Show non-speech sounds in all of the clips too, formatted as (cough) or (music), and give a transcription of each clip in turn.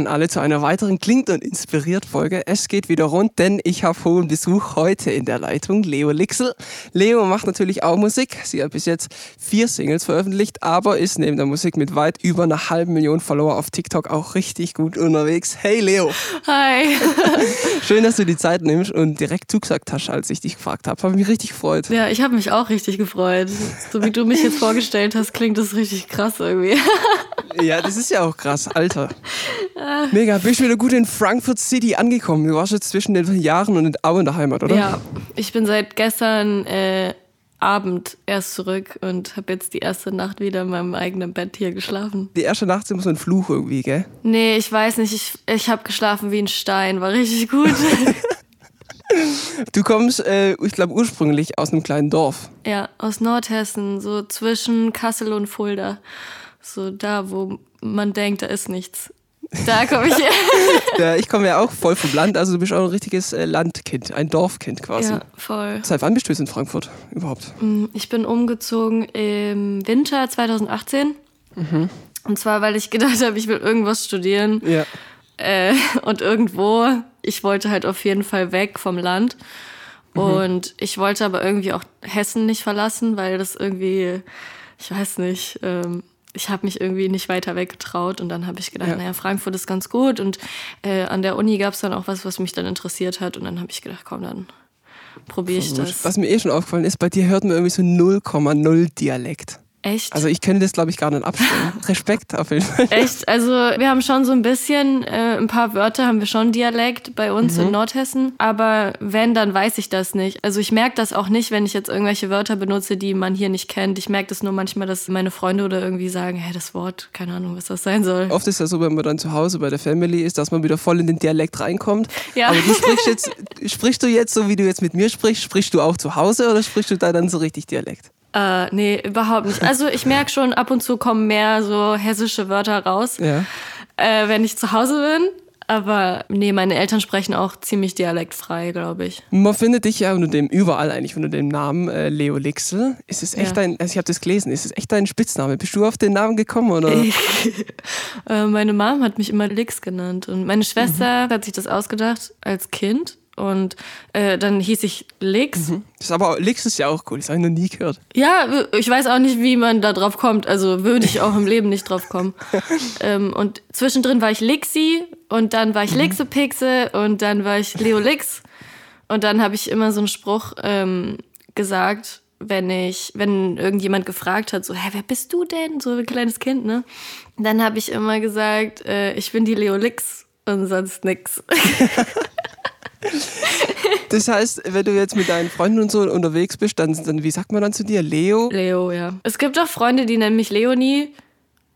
An alle zu einer weiteren Klingt und inspiriert Folge. Es geht wieder rund, denn ich habe hohen Besuch heute in der Leitung, Leo Lixel. Leo macht natürlich auch Musik. Sie hat bis jetzt vier Singles veröffentlicht, aber ist neben der Musik mit weit über einer halben Million Follower auf TikTok auch richtig gut unterwegs. Hey Leo. Hi. (laughs) Schön, dass du die Zeit nimmst und direkt zugesagt hast, als ich dich gefragt habe. Habe mich richtig gefreut. Ja, ich habe mich auch richtig gefreut. So wie du mich jetzt vorgestellt hast, klingt das richtig krass irgendwie. (laughs) Ja, das ist ja auch krass, Alter. Mega, bist du wieder gut in Frankfurt City angekommen? Du warst jetzt zwischen den Jahren und auch in der Heimat, oder? Ja, ich bin seit gestern äh, Abend erst zurück und habe jetzt die erste Nacht wieder in meinem eigenen Bett hier geschlafen. Die erste Nacht ist immer so ein Fluch irgendwie, gell? Nee, ich weiß nicht, ich, ich habe geschlafen wie ein Stein, war richtig gut. (laughs) Du kommst, äh, ich glaube, ursprünglich aus einem kleinen Dorf. ja, aus Nordhessen, so zwischen Kassel und Fulda. So da, wo man denkt, da ist nichts. Da komme ich her. (laughs) Ja, ich komme ja auch voll vom Land, also du bist auch ein richtiges äh, Landkind, ein Dorfkind quasi. Ja, voll. Seit wann bist du jetzt in Frankfurt überhaupt? Ich bin umgezogen im Winter 2018. Und zwar, weil ich gedacht habe, ich will irgendwas studieren. Ja. Äh, und irgendwo, ich wollte halt auf jeden Fall weg vom Land. Und ich wollte aber irgendwie auch Hessen nicht verlassen, weil das irgendwie, ich weiß nicht, ähm, ich habe mich irgendwie nicht weiter weggetraut. Und dann habe ich gedacht, Ja. naja, Frankfurt ist ganz gut. Und äh, an der Uni gab es dann auch was, was mich dann interessiert hat. Und dann habe ich gedacht, komm, dann probiere ich das. Was mir eh schon aufgefallen ist, bei dir hört man irgendwie so 0,0 Dialekt. Echt? Also ich könnte das, glaube ich, gar nicht abstellen. (laughs) Respekt auf jeden Fall. Echt? Also wir haben schon so ein bisschen, äh, ein paar Wörter haben wir schon Dialekt bei uns in Nordhessen. Aber wenn, dann weiß ich das nicht. Also ich merke das auch nicht, wenn ich jetzt irgendwelche Wörter benutze, die man hier nicht kennt. Ich merke das nur manchmal, dass meine Freunde oder irgendwie sagen, hey, das Wort, keine Ahnung, was das sein soll. Oft ist ja so, wenn man dann zu Hause bei der Family ist, dass man wieder voll in den Dialekt reinkommt. Ja. Aber du sprichst jetzt, sprichst du jetzt so, wie du jetzt mit mir sprichst, sprichst du auch zu Hause oder sprichst du da dann so richtig Dialekt? Äh, nee, überhaupt nicht. Also ich merke (laughs) schon, ab und zu kommen mehr so hessische Wörter raus, Ja. äh, wenn ich zu Hause bin. Aber nee, meine Eltern sprechen auch ziemlich dialektfrei, glaube ich. Man findet dich ja unter dem, überall eigentlich unter dem Namen äh, Leo Lixel. Ist es echt Ja. dein, also ich habe das gelesen, ist es echt dein Spitzname? Bist du auf den Namen gekommen oder? (laughs) Äh, meine Mom hat mich immer Lix genannt und meine Schwester hat sich das ausgedacht als Kind und äh, dann hieß ich Lix. Das ist aber Lix ist ja auch cool, das habe ich noch nie gehört. Ja, ich weiß auch nicht, wie man da drauf kommt. Also würde ich auch im Leben nicht drauf kommen. (laughs) ähm, und zwischendrin war ich Lixi und dann war ich Lixepixe und dann war ich Leo Lix. Und dann habe ich immer so einen Spruch ähm, gesagt, wenn ich, wenn irgendjemand gefragt hat, so, hä, wer bist du denn? So ein kleines Kind, ne? Dann habe ich immer gesagt, äh, ich bin die Leo Lix und sonst nix. (laughs) (laughs) Das heißt, wenn du jetzt mit deinen Freunden und so unterwegs bist, dann, dann wie sagt man dann zu dir? Leo? Leo, ja. Es gibt auch Freunde, die nennen mich Leonie.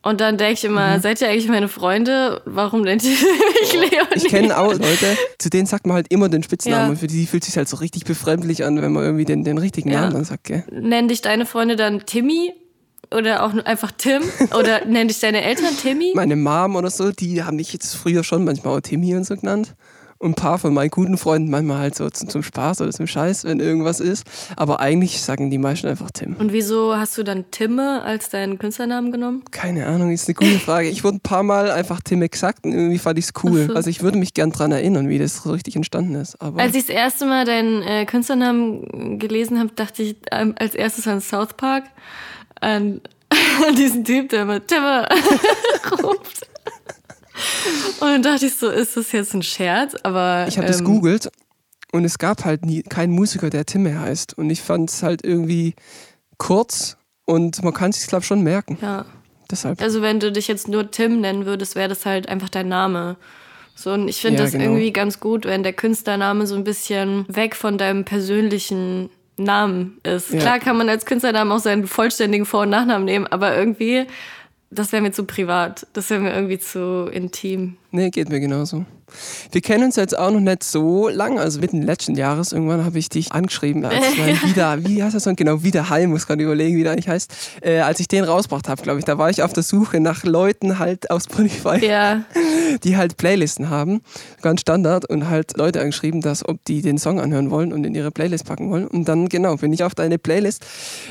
Und dann denke ich immer, seid ihr eigentlich meine Freunde? Warum nennt ihr (laughs) mich Leonie? Ich kenne auch Leute, zu denen sagt man halt immer den Spitznamen. Ja. Und für die fühlt sich halt so richtig befremdlich an, wenn man irgendwie den, den richtigen Ja. Namen dann sagt, gell? Nennen dich deine Freunde dann Timmy? Oder auch einfach Tim? (laughs) Oder nennen dich deine Eltern Timmy? Meine Mom oder so, die haben mich jetzt früher schon manchmal auch Timmy und so genannt. Und ein paar von meinen guten Freunden manchmal halt so zum, zum Spaß oder zum Scheiß, wenn irgendwas ist. Aber eigentlich sagen die meisten einfach Tim. Und wieso hast du dann Timme als deinen Künstlernamen genommen? Keine Ahnung, ist eine gute Frage. Ich wurde ein paar Mal einfach Timme gesagt und irgendwie fand ich es cool. So. Also ich würde mich gern dran erinnern, wie das so richtig entstanden ist. Aber Als ich das erste Mal deinen äh, Künstlernamen gelesen habe, dachte ich ähm, als erstes an South Park. An, (laughs) an diesen Typ, der immer Timme (laughs) ruft. Und dann dachte ich so, ist das jetzt ein Scherz? Aber ich habe das ähm, googelt und es gab halt nie, keinen Musiker, der Timme heißt. Und ich fand es halt irgendwie kurz und man kann es sich, glaube ich, schon merken. Ja. Deshalb. Also wenn du dich jetzt nur Tim nennen würdest, wäre das halt einfach dein Name. So, und ich finde Ja, das genau. irgendwie ganz gut, wenn der Künstlername so ein bisschen weg von deinem persönlichen Namen ist. Ja. Klar kann man als Künstlernamen auch seinen vollständigen Vor- und Nachnamen nehmen, aber irgendwie, das wäre mir zu privat. Das wäre mir irgendwie zu intim. Nee, geht mir genauso. Wir kennen uns jetzt auch noch nicht so lang, also mitten letzten Jahres. Irgendwann habe ich dich angeschrieben, als (laughs) mein wieder, wie heißt das Song? Genau, wieder Heim, muss gerade überlegen, wie der eigentlich heißt. Äh, als ich den rausgebracht habe, glaube ich, da war ich auf der Suche nach Leuten halt auf Spotify, Ja, (laughs) die halt Playlisten haben, ganz Standard, und halt Leute angeschrieben, dass ob die den Song anhören wollen und in ihre Playlist packen wollen. Und dann, genau, bin ich auf deine Playlist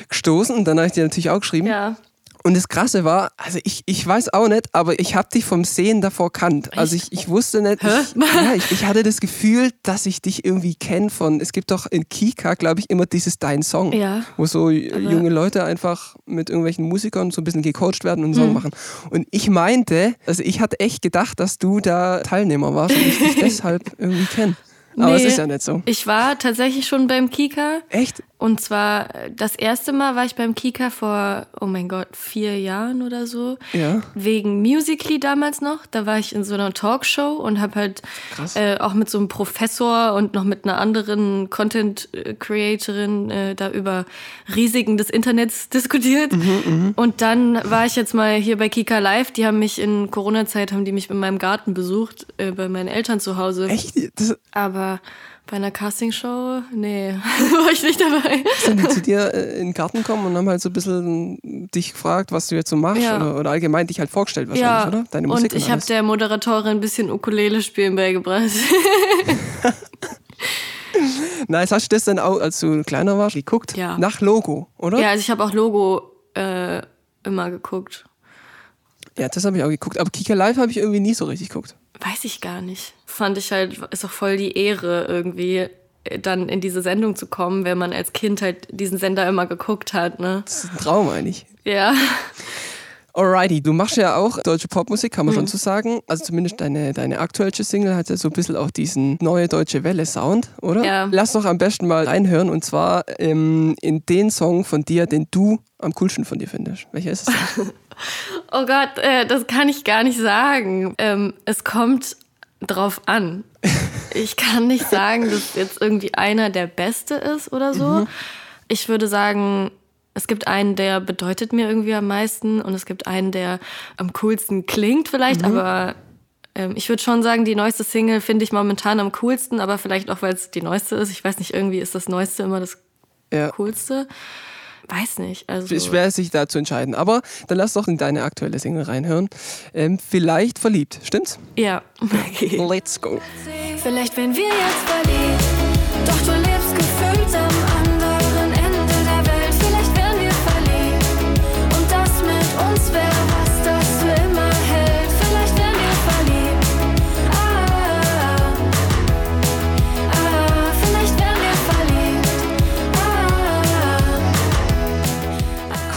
gestoßen und dann habe ich dir natürlich auch geschrieben. ja. Und das Krasse war, also ich, ich weiß auch nicht, aber ich habe dich vom Sehen davor kannt. Also ich, ich wusste nicht, ich, ja, ich, ich, hatte das Gefühl, dass ich dich irgendwie kenne von, es gibt doch in Kika, glaube ich, immer dieses Dein Song, ja, wo so junge Leute einfach mit irgendwelchen Musikern so ein bisschen gecoacht werden und einen Song mhm. machen. Und ich meinte, also ich hatte echt gedacht, dass du da Teilnehmer warst und ich dich (laughs) deshalb irgendwie kenne. Aber nee, es ist ja nicht so. Ich war tatsächlich schon beim Kika. Echt? Und zwar das erste Mal war ich beim Kika vor, oh mein Gott, vier Jahren oder so. Ja. Wegen Musically damals noch. Da war ich in so einer Talkshow und habe halt äh, auch mit so einem Professor und noch mit einer anderen Content-Creatorin äh, da über Risiken des Internets (laughs) diskutiert. Mhm, mh. Und dann war ich jetzt mal hier bei Kika Live. Die haben mich in Corona-Zeit, haben die mich in meinem Garten besucht, äh, bei meinen Eltern zu Hause. Echt? Das Aber bei einer Castingshow? Nee, (laughs) war ich nicht dabei. Sind die zu dir äh, in den Garten gekommen und haben halt so ein bisschen dich gefragt, was du jetzt so machst? Ja. Oder, oder, allgemein dich halt vorgestellt wahrscheinlich, ja. oder? Deine Musik und ich habe der Moderatorin ein bisschen Ukulele spielen beigebracht. (laughs) nice, hast du das dann auch, als du kleiner warst, geguckt? Ja. Nach Logo, oder? Ja, also ich habe auch Logo äh, immer geguckt. Ja, das habe ich auch geguckt. Aber Kika Live habe ich irgendwie nie so richtig geguckt. Weiß ich gar nicht. Fand ich halt, ist auch voll die Ehre irgendwie, äh, dann in diese Sendung zu kommen, wenn man als Kind halt diesen Sender immer geguckt hat. Ne? Das ist ein Traum eigentlich. Ja. Alrighty, du machst ja auch deutsche Popmusik, kann man mhm. schon so sagen. Also zumindest deine, deine aktuelle Single hat ja so ein bisschen auch diesen neue deutsche Welle-Sound, oder? Ja. Lass doch am besten mal reinhören und zwar ähm, in den Song von dir, den du am coolsten von dir findest. Welcher ist es denn? (laughs) oh Gott, äh, das kann ich gar nicht sagen. Ähm, es kommt drauf an. Ich kann nicht sagen, dass jetzt irgendwie einer der Beste ist oder so. Mhm. Ich würde sagen, es gibt einen, der bedeutet mir irgendwie am meisten und es gibt einen, der am coolsten klingt vielleicht, mhm. aber ähm, ich würde schon sagen, die neueste Single finde ich momentan am coolsten, aber vielleicht auch, weil es die neueste ist. Ich weiß nicht, irgendwie ist das Neueste immer das ja. Coolste. Weiß nicht. Also Schwer sich da zu entscheiden. Aber dann lass doch in deine aktuelle Single reinhören. Ähm, vielleicht verliebt, stimmt's? Ja. (laughs) Okay. Let's go. Vielleicht wenn wir jetzt verliebt, doch du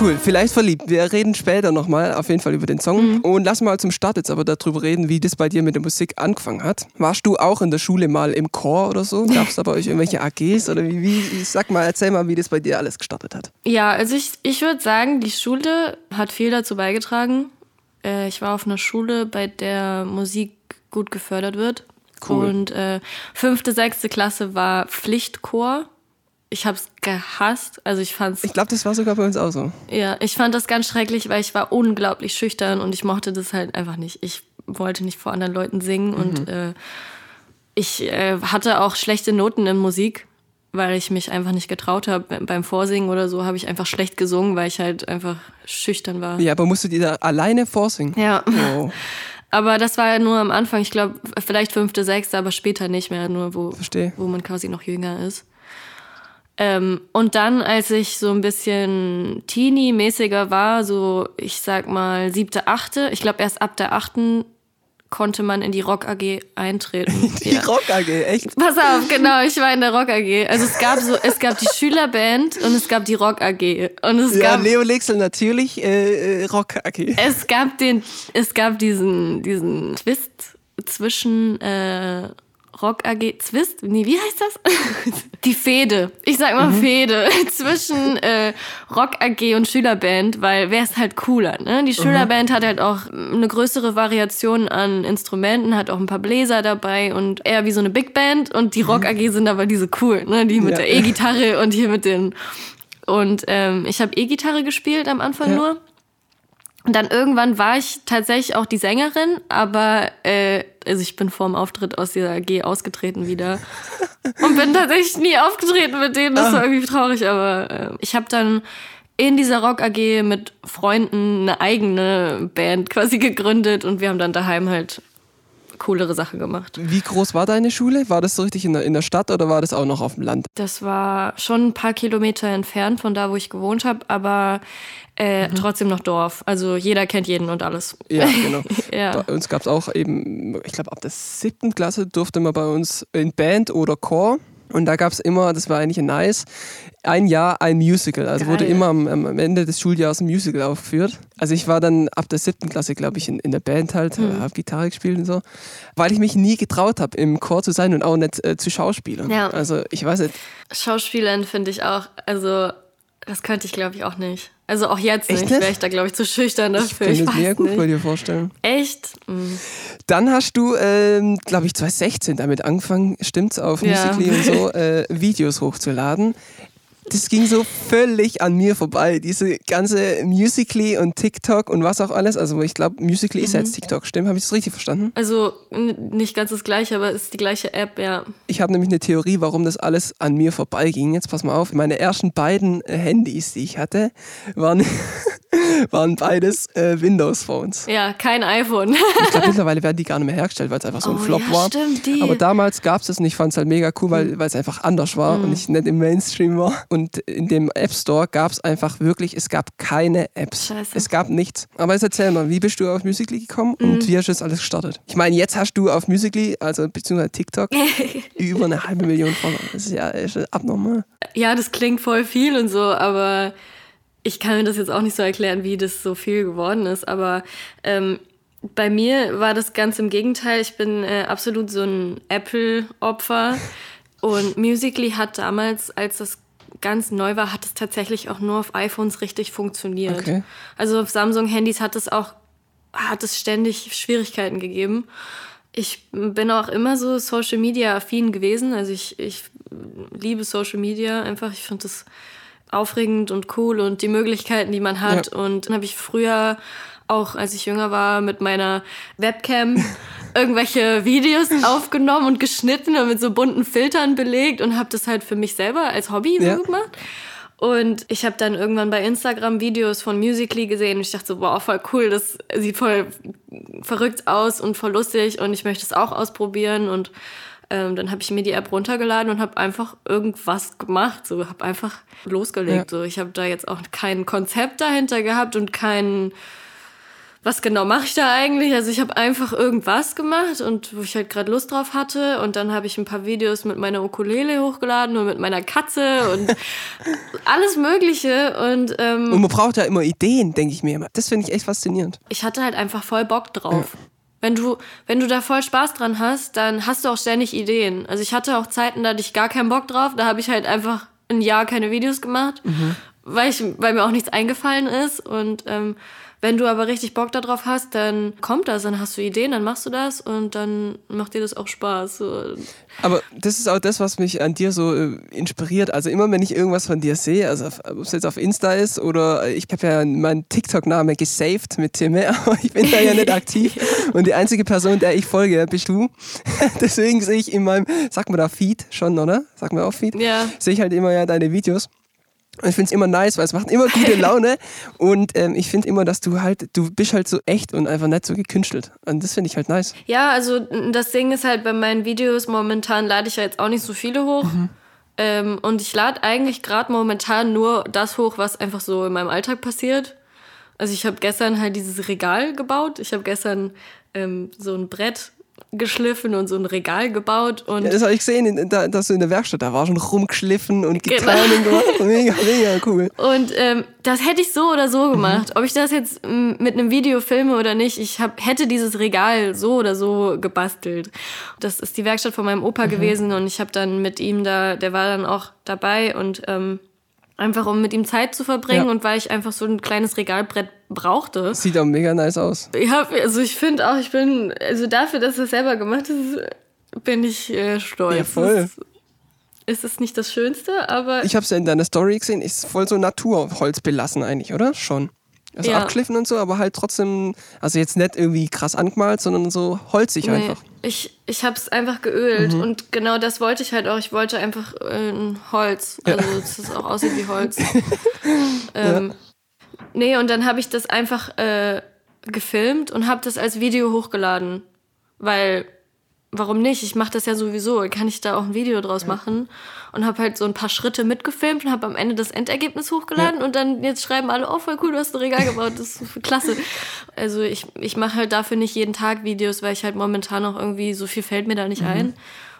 Cool, vielleicht verliebt. Wir reden später nochmal auf jeden Fall über den Song. Mhm. Und lass mal zum Start jetzt aber darüber reden, wie das bei dir mit der Musik angefangen hat. Warst du auch in der Schule mal im Chor oder so? Gab es da bei euch irgendwelche AGs oder wie, wie? Sag mal, erzähl mal, wie das bei dir alles gestartet hat. Ja, also ich, ich würde sagen, die Schule hat viel dazu beigetragen. Äh, ich war auf einer Schule, bei der Musik gut gefördert wird. Cool. Und äh, fünfte, sechste Klasse war Pflichtchor ich habe es gehasst. Also ich fand's. Ich glaube, das war sogar bei uns auch so. Ja, ich fand das ganz schrecklich, weil ich war unglaublich schüchtern und ich mochte das halt einfach nicht. Ich wollte nicht vor anderen Leuten singen mhm. und äh, ich äh, hatte auch schlechte Noten in Musik, weil ich mich einfach nicht getraut habe. Beim Vorsingen oder so habe ich einfach schlecht gesungen, weil ich halt einfach schüchtern war. Ja, aber musstet ihr da alleine vorsingen? Ja. Oh. (laughs) Aber das war ja nur am Anfang, ich glaube, vielleicht fünfte, sechste, aber später nicht mehr, nur wo, wo man quasi noch jünger ist. Ähm, und dann, als ich so ein bisschen Teenie-mäßiger war, so ich sag mal siebte, achte, ich glaube erst ab der achten konnte man in die Rock AG eintreten. (laughs) Die ja. Rock AG, echt? Pass auf, genau, ich war in der Rock AG. Also es gab so, es gab die Schülerband und es gab die Rock AG. Und es ja, gab, Leo Lixel natürlich äh, äh Rock AG. Es gab den, es gab diesen, diesen Twist zwischen äh, Rock AG Zwist, nee, wie heißt das? (laughs) Die Fehde. Ich sag mal mhm. Fehde (laughs) zwischen äh, Rock AG und Schülerband, weil wer ist halt cooler, ne? Die Schülerband mhm. hat halt auch eine größere Variation an Instrumenten, hat auch ein paar Bläser dabei und eher wie so eine Big Band und die Rock AG sind aber diese cool, ne? Die mit ja. der E-Gitarre und hier mit den und ähm, ich habe E-Gitarre gespielt am Anfang ja. nur. Und dann irgendwann war ich tatsächlich auch die Sängerin, aber äh, also ich bin vor dem Auftritt aus dieser AG ausgetreten wieder und bin tatsächlich nie aufgetreten mit denen. Das war ah. irgendwie traurig, aber äh, ich habe dann in dieser Rock AG mit Freunden eine eigene Band quasi gegründet und wir haben dann daheim halt coolere Sachen gemacht. Wie groß war deine Schule? War das so richtig in der, in der Stadt oder war das auch noch auf dem Land? Das war schon ein paar Kilometer entfernt von da, wo ich gewohnt habe, aber äh, mhm. trotzdem noch Dorf. Also jeder kennt jeden und alles. Ja, (laughs) genau. ja. Bei uns gab es auch eben, ich glaube, ab der siebten Klasse durfte man bei uns in Band oder Chor. Und da gab es immer, das war eigentlich nice, ein Jahr ein Musical. Also Geil. wurde immer am, am, Ende des Schuljahres ein Musical aufgeführt. Also ich war dann ab der siebten Klasse, glaube ich, in, in der Band halt, mhm. habe Gitarre gespielt und so. Weil ich mich nie getraut habe, im Chor zu sein und auch nicht äh, zu Schauspielern. Ja. Also ich weiß nicht. Schauspielern finde ich auch, also das könnte ich glaube ich auch nicht. Also auch jetzt Echt nicht, wäre ich da, glaube ich, zu schüchtern dafür. Ich kann mir sehr gut nicht. bei dir vorstellen. Echt? Mhm. Dann hast du, ähm, glaube ich, 2016 damit angefangen, stimmt's, auf ja. Musical.ly und so, (laughs) äh, Videos hochzuladen das ging so völlig an mir vorbei. Diese ganze Musically und TikTok und was auch alles. Also ich glaube, Musically mhm. ist jetzt TikTok, stimmt? Habe ich das richtig verstanden? Also nicht ganz das gleiche, aber es ist die gleiche App, ja. Ich habe nämlich eine Theorie, warum das alles an mir vorbeiging. Jetzt pass mal auf. Meine ersten beiden äh, Handys, die ich hatte, waren, (laughs) waren beides äh, Windows-Phones. Ja, kein iPhone. ich glaube, (laughs) mittlerweile werden die gar nicht mehr hergestellt, weil es einfach so ein oh, Flop ja, war. Stimmt, die. Aber damals gab es das und ich fand es halt mega cool, weil mhm. es einfach anders war mhm. und ich nicht im Mainstream war und in dem App Store gab es einfach wirklich, es gab keine Apps. Scheiße. Es gab nichts. Aber jetzt erzähl mal, wie bist du auf Musically gekommen mhm. und wie hast du das alles gestartet? Ich meine, jetzt hast du auf Musically, also beziehungsweise TikTok, (laughs) über eine halbe Million Follower. Das ist ja ist abnormal. Ja, das klingt voll viel und so, aber ich kann mir das jetzt auch nicht so erklären, wie das so viel geworden ist. Aber ähm, bei mir war das ganz im Gegenteil. Ich bin äh, absolut so ein Apple-Opfer. (laughs) Und Musically hat damals, als das ganz neu war, hat es tatsächlich auch nur auf iPhones richtig funktioniert. Okay. Also auf Samsung-Handys hat es auch hat es ständig Schwierigkeiten gegeben. Ich bin auch immer so Social Media affin gewesen. Also ich, ich liebe Social Media einfach. Ich finde das aufregend und cool und die Möglichkeiten, die man hat. Ja. Und dann habe ich früher auch, als ich jünger war, mit meiner Webcam (laughs) irgendwelche Videos (laughs) aufgenommen und geschnitten und mit so bunten Filtern belegt und habe das halt für mich selber als Hobby ja. so gemacht. Und ich habe dann irgendwann bei Instagram Videos von Musically gesehen und ich dachte so, wow, voll cool, das sieht voll verrückt aus und voll lustig und ich möchte es auch ausprobieren und ähm, dann habe ich mir die App runtergeladen und habe einfach irgendwas gemacht, so habe einfach losgelegt. Ja. So, ich habe da jetzt auch kein Konzept dahinter gehabt und keinen was genau mache ich da eigentlich? Also ich habe einfach irgendwas gemacht und wo ich halt gerade Lust drauf hatte und dann habe ich ein paar Videos mit meiner Ukulele hochgeladen und mit meiner Katze und (laughs) alles Mögliche und ähm, und man braucht ja immer Ideen, denke ich mir immer. Das finde ich echt faszinierend. Ich hatte halt einfach voll Bock drauf. Ja. Wenn du, wenn du da voll Spaß dran hast, dann hast du auch ständig Ideen. Also ich hatte auch Zeiten, da hatte ich gar keinen Bock drauf. Da habe ich halt einfach ein Jahr keine Videos gemacht, mhm. Weil, ich, weil mir auch nichts eingefallen ist. Und ähm, wenn du aber richtig Bock darauf hast, dann kommt das, dann hast du Ideen, dann machst du das und dann macht dir das auch Spaß. Aber das ist auch das, was mich an dir so äh, inspiriert. Also immer, wenn ich irgendwas von dir sehe, also ob es jetzt auf Insta ist oder ich habe ja meinen TikTok-Name gesaved mit Timme, (laughs) aber ich bin da ja nicht aktiv. (laughs) Und die einzige Person, der ich folge, bist du. (laughs) Deswegen sehe ich in meinem, sag mal da Feed schon, oder? Sag mal auch Feed. Ja. Sehe ich halt immer ja deine Videos. Und ich finde es immer nice, weil es macht immer gute Laune. (laughs) und ähm, ich finde immer, dass du halt, du bist halt so echt und einfach nicht so gekünstelt. Und das finde ich halt nice. Ja, also das Ding ist halt bei meinen Videos, momentan lade ich ja jetzt auch nicht so viele hoch. Mhm. Ähm, und ich lade eigentlich gerade momentan nur das hoch, was einfach so in meinem Alltag passiert. Also ich habe gestern halt dieses Regal gebaut. Ich habe gestern ähm, so ein Brett geschliffen und so ein Regal gebaut. Und ja, das habe ich gesehen, da, dass du in der Werkstatt, da war schon rumgeschliffen und getan genau. gemacht. (laughs) Mega, mega cool. Und ähm, das hätte ich so oder so gemacht. Mhm. Ob ich das jetzt mit einem Video filme oder nicht, ich hab, hätte dieses Regal so oder so gebastelt. Das ist die Werkstatt von meinem Opa mhm. gewesen und ich habe dann mit ihm da, der war dann auch dabei und ähm, Einfach um mit ihm Zeit zu verbringen ja. und weil ich einfach so ein kleines Regalbrett brauchte. Sieht auch mega nice aus. Ja, also ich finde auch, ich bin, also dafür, dass er selber gemacht ist, bin ich äh, stolz. Ja, voll. Ist es nicht das Schönste, aber. Ich habe es ja in deiner Story gesehen, ist voll so Naturholz belassen eigentlich, oder? Schon. Also ja. abgeschliffen und so, aber halt trotzdem, also jetzt nicht irgendwie krass angemalt, sondern so holzig nee, einfach. Ich, ich habe es einfach geölt mhm. und genau das wollte ich halt auch. Ich wollte einfach äh, ein Holz, also ja. dass es auch aussieht wie Holz. (laughs) ähm, ja. Nee, und dann habe ich das einfach äh, gefilmt und habe das als Video hochgeladen. weil warum nicht? Ich mache das ja sowieso. Kann ich da auch ein Video draus ja. machen und habe halt so ein paar Schritte mitgefilmt und habe am Ende das Endergebnis hochgeladen ja. und dann jetzt schreiben alle, oh voll cool, du hast ein Regal gebaut, das ist klasse. (laughs) Also ich, ich mache halt dafür nicht jeden Tag Videos, weil ich halt momentan auch irgendwie so viel fällt mir da nicht mhm. ein.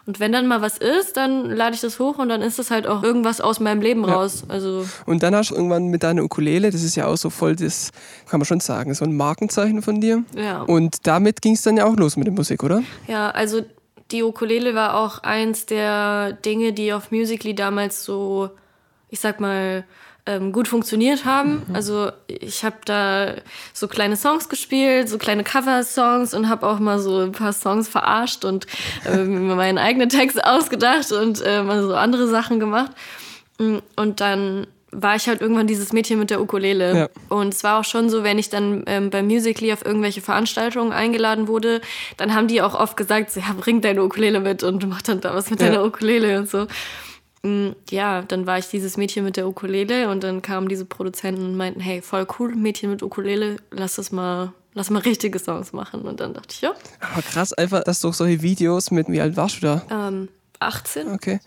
Und wenn dann mal was ist, dann lade ich das hoch und dann ist das halt auch irgendwas aus meinem Leben ja. raus. Also und dann hast du irgendwann mit deiner Ukulele, das ist ja auch so voll das, kann man schon sagen, so ein Markenzeichen von dir. Ja. Und damit ging es dann ja auch los mit der Musik, oder? Ja, also die Ukulele war auch eins der Dinge, die auf Musically damals so, ich sag mal, ähm, gut funktioniert haben. Mhm. Also ich habe da so kleine Songs gespielt, so kleine Cover-Songs und habe auch mal so ein paar Songs verarscht und äh, meinen eigenen Text ausgedacht und äh, mal so andere Sachen gemacht. Mm, und dann war ich halt irgendwann dieses Mädchen mit der Ukulele. Ja. Und es war auch schon so, wenn ich dann ähm, bei Musically auf irgendwelche Veranstaltungen eingeladen wurde, dann haben die auch oft gesagt, so, ja, bring deine Ukulele mit und mach dann da was mit ja. deiner Ukulele und so. Mm, ja, dann war ich dieses Mädchen mit der Ukulele und dann kamen diese Produzenten und meinten, hey, voll cool, Mädchen mit Ukulele, lass das mal, lass mal richtige Songs machen. Und dann dachte ich, ja. Aber krass, einfach, dass du solche Videos mit, wie alt warst du da? Ähm, 18. Okay.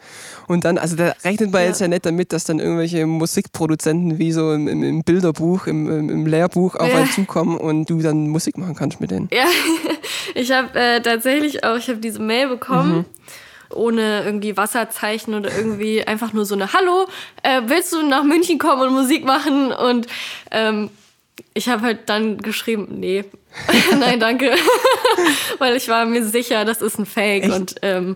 Und dann, also da rechnet man ja. jetzt ja nicht damit, dass dann irgendwelche Musikproduzenten wie so im, im Bilderbuch, im, im, Lehrbuch auf ja. einen zukommen und du dann Musik machen kannst mit denen. Ja, (laughs) ich habe äh, tatsächlich auch, ich habe diese Mail bekommen. Mhm ohne irgendwie Wasserzeichen oder irgendwie einfach nur so eine Hallo, äh, willst du nach München kommen und Musik machen? Und ähm, ich habe halt dann geschrieben, nee, (laughs) nein, danke. (laughs) Weil ich war mir sicher, das ist ein Fake. Echt? Und ähm,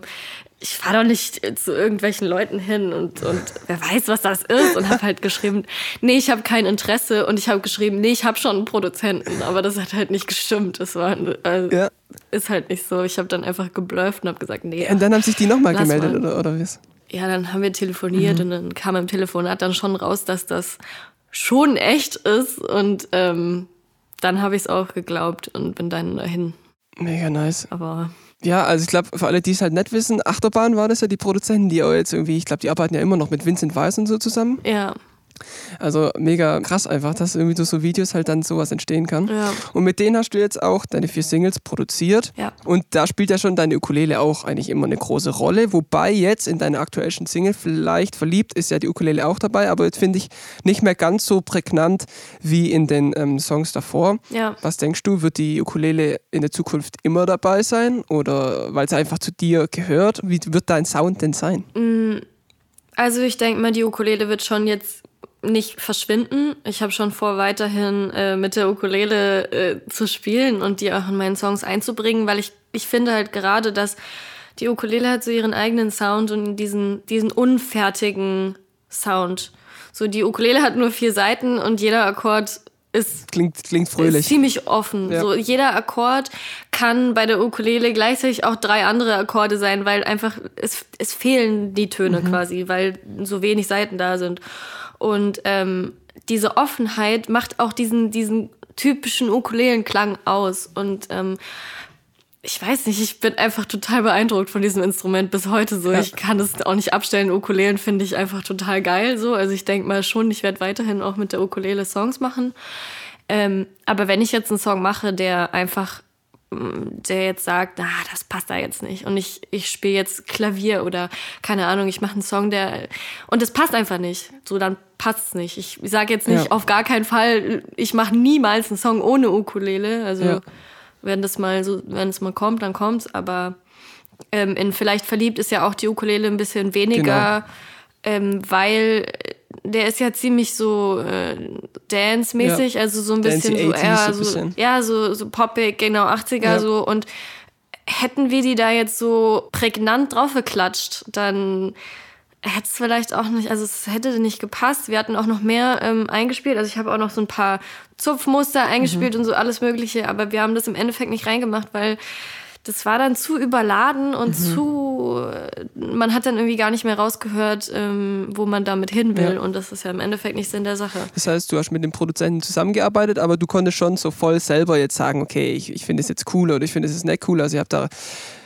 ich fahre doch nicht zu irgendwelchen Leuten hin und, und wer weiß, was das ist. Und habe halt geschrieben, nee, ich habe kein Interesse. Und ich habe geschrieben, nee, ich habe schon einen Produzenten. Aber das hat halt nicht gestimmt. Das war, also, ja. Ist halt nicht so. Ich habe dann einfach geblufft und habe gesagt, nee. Und dann haben sich die nochmal gemeldet, mal. oder, oder was? Ja, dann haben wir telefoniert mhm. und dann kam im Telefonat dann schon raus, dass das schon echt ist. Und ähm, dann habe ich es auch geglaubt und bin dann dahin. Mega nice. Aber ja, also ich glaube, für alle, die es halt nicht wissen, Achterbahn war das ja die Produzenten, die auch jetzt irgendwie, ich glaube, die arbeiten ja immer noch mit Vincent Weiss und so zusammen. Ja. Also mega krass einfach, dass irgendwie durch so Videos halt dann sowas entstehen kann. Ja. Und mit denen hast du jetzt auch deine vier Singles produziert. Ja. Und da spielt ja schon deine Ukulele auch eigentlich immer eine große Rolle. Wobei jetzt in deiner aktuellen Single vielleicht verliebt ist ja die Ukulele auch dabei, aber jetzt finde ich nicht mehr ganz so prägnant wie in den ähm, Songs davor. Ja. Was denkst du, wird die Ukulele in der Zukunft immer dabei sein oder weil es einfach zu dir gehört? Wie wird dein Sound denn sein? Mm, also ich denke mal, die Ukulele wird schon jetzt nicht verschwinden. Ich habe schon vor, weiterhin äh, mit der Ukulele äh, zu spielen und die auch in meinen Songs einzubringen, weil ich, ich finde halt gerade, dass die Ukulele hat so ihren eigenen Sound und diesen, diesen unfertigen Sound. So, die Ukulele hat nur vier Seiten und jeder Akkord ist, klingt, klingt fröhlich. Ist ziemlich offen. Ja. So, jeder Akkord kann bei der Ukulele gleichzeitig auch drei andere Akkorde sein, weil einfach es, es fehlen die Töne mhm. quasi, weil so wenig Seiten da sind. Und ähm, diese Offenheit macht auch diesen, diesen typischen Ukulelenklang aus. Und ähm, ich weiß nicht, ich bin einfach total beeindruckt von diesem Instrument bis heute so. Ja. Ich kann es auch nicht abstellen. Ukulelen finde ich einfach total geil so. Also ich denke mal schon, ich werde weiterhin auch mit der Ukulele Songs machen. Ähm, aber wenn ich jetzt einen Song mache, der einfach der jetzt sagt, ah, das passt da jetzt nicht und ich, ich spiele jetzt Klavier oder keine Ahnung, ich mache einen Song, der und das passt einfach nicht. So, dann passt es nicht. Ich sage jetzt nicht ja. auf gar keinen Fall, ich mache niemals einen Song ohne Ukulele. Also ja. wenn das mal so, wenn es mal kommt, dann kommt's. Aber ähm, in vielleicht verliebt ist ja auch die Ukulele ein bisschen weniger, genau. ähm, weil der ist ja ziemlich so äh, Dance-mäßig, ja. also so ein bisschen so, eher so, bisschen. ja, so, so poppig, genau, 80er ja. so. Und hätten wir die da jetzt so prägnant draufgeklatscht, dann hätte es vielleicht auch nicht, also es hätte nicht gepasst. Wir hatten auch noch mehr ähm, eingespielt. Also ich habe auch noch so ein paar Zupfmuster eingespielt mhm. und so alles Mögliche, aber wir haben das im Endeffekt nicht reingemacht, weil das war dann zu überladen und mhm. zu, man hat dann irgendwie gar nicht mehr rausgehört, ähm, wo man damit hin will. Ja. Und das ist ja im Endeffekt nicht Sinn der Sache. Das heißt, du hast mit dem Produzenten zusammengearbeitet, aber du konntest schon so voll selber jetzt sagen, okay, ich, ich finde es jetzt cool oder ich finde es nicht cool. Also ihr habt da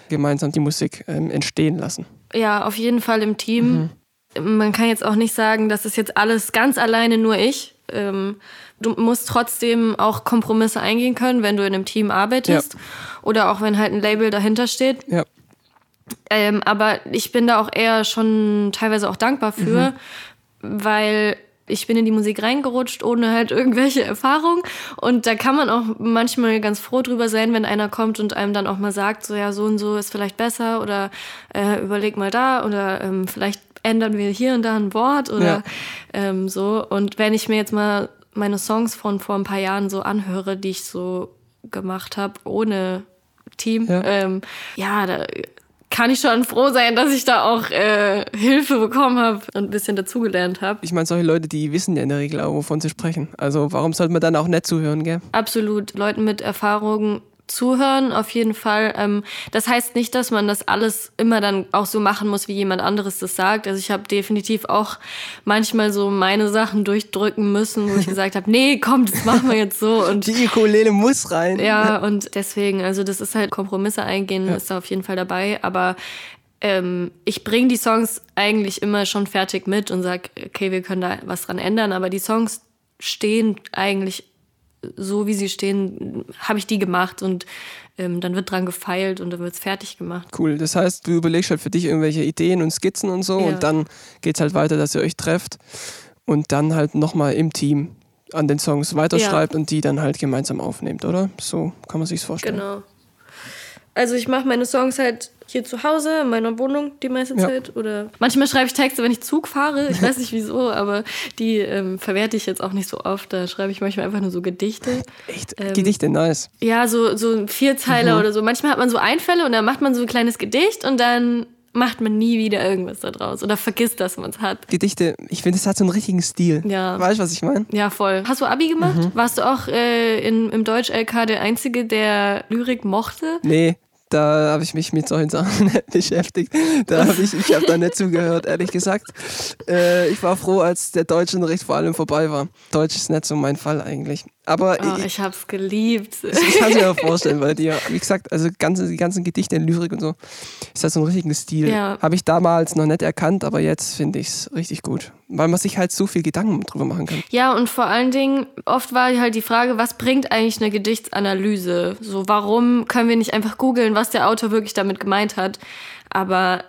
gemeinsam die Musik ähm, entstehen lassen. Ja, auf jeden Fall im Team. Mhm. Man kann jetzt auch nicht sagen, das ist jetzt alles ganz alleine nur ich. Ähm, du musst trotzdem auch Kompromisse eingehen können, wenn du in einem Team arbeitest. Ja. Oder auch wenn halt ein Label dahinter steht. Ja. Ähm, aber ich bin da auch eher schon teilweise auch dankbar für, Mhm. weil ich bin in die Musik reingerutscht ohne halt irgendwelche Erfahrung. Und da kann man auch manchmal ganz froh drüber sein, wenn einer kommt und einem dann auch mal sagt, so ja, so und so ist vielleicht besser oder äh, überleg mal da oder ähm, vielleicht ändern wir hier und da ein Wort oder Ja. ähm, so. Und wenn ich mir jetzt mal meine Songs von vor ein paar Jahren so anhöre, die ich so gemacht habe, ohne Team, Ja. ähm, ja, da kann ich schon froh sein, dass ich da auch äh, Hilfe bekommen habe und ein bisschen dazugelernt habe. Ich meine, solche Leute, die wissen ja in der Regel auch, wovon sie sprechen. Also warum sollte man dann auch nicht zuhören, gell? Absolut. Leuten mit Erfahrung zuhören, auf jeden Fall. Ähm, das heißt nicht, dass man das alles immer dann auch so machen muss, wie jemand anderes das sagt. Also ich habe definitiv auch manchmal so meine Sachen durchdrücken müssen, wo ich (laughs) gesagt habe, nee, komm, das machen wir jetzt so. Und Die Ukulele muss rein. Ja, und deswegen, also das ist halt Kompromisse eingehen, ist da auf jeden Fall dabei. Aber ähm, ich bringe die Songs eigentlich immer schon fertig mit und sag, okay, wir können da was dran ändern. Aber die Songs stehen eigentlich so, wie sie stehen, habe ich die gemacht und ähm, dann wird dran gefeilt und dann wird's fertig gemacht. Cool. Das heißt, du überlegst halt für dich irgendwelche Ideen und Skizzen und so Ja. und dann geht's halt weiter, dass ihr euch trefft und dann halt nochmal im Team an den Songs weiterschreibt und die dann halt gemeinsam aufnehmt, oder? So kann man sich's vorstellen. Genau. Also ich mache meine Songs halt hier zu Hause, in meiner Wohnung die meiste Ja. Zeit. Oder manchmal schreibe ich Texte, wenn ich Zug fahre. Ich weiß nicht wieso, (laughs) aber die ähm, verwerte ich jetzt auch nicht so oft. Da schreibe ich manchmal einfach nur so Gedichte. Echt? Ähm, Gedichte, nice. Ja, so, so ein Vierzeiler Mhm. oder so. Manchmal hat man so Einfälle und dann macht man so ein kleines Gedicht und dann macht man nie wieder irgendwas da draus oder vergisst, dass man es hat. Gedichte, ich finde, es hat so einen richtigen Stil. Ja. Weißt du, was ich meine? Ja, voll. Hast du Abi gemacht? Mhm. Warst du auch äh, in, im Deutsch-LK der Einzige, der Lyrik mochte? Nee, da habe ich mich mit solchen Sachen (laughs) nicht beschäftigt. Da habe ich, ich habe da nicht zugehört, ehrlich gesagt. Äh, ich war froh, als der Deutschunterricht vor allem vorbei war. Deutsch ist nicht so mein Fall eigentlich. Aber Oh, ich, ich hab's geliebt. (laughs) ich kann es mir auch vorstellen bei dir. (laughs) Wie gesagt, also ganze, die ganzen Gedichte in Lyrik und so, ist das so ein richtigen Stil. Ja. Habe ich damals noch nicht erkannt, aber jetzt finde ich es richtig gut. Weil man sich halt so viel Gedanken drüber machen kann. Ja, und vor allen Dingen, oft war halt die Frage, was bringt eigentlich eine Gedichtsanalyse? So, warum können wir nicht einfach googeln, was der Autor wirklich damit gemeint hat? Aber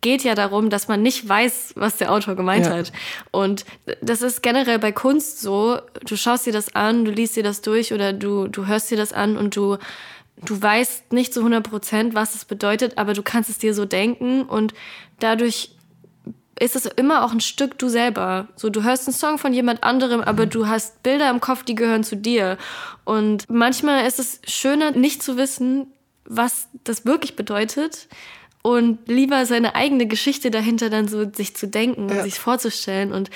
geht ja darum, dass man nicht weiß, was der Autor gemeint Ja. hat. Und das ist generell bei Kunst so, du schaust dir das an, du liest dir das durch oder du, du hörst dir das an und du, du weißt nicht zu 100 Prozent, was es bedeutet, aber du kannst es dir so denken und dadurch ist es immer auch ein Stück du selber. So, du hörst einen Song von jemand anderem, aber du hast Bilder im Kopf, die gehören zu dir. Und manchmal ist es schöner, nicht zu wissen, was das wirklich bedeutet und lieber seine eigene Geschichte dahinter dann so sich zu denken Ja. und sich vorzustellen. Und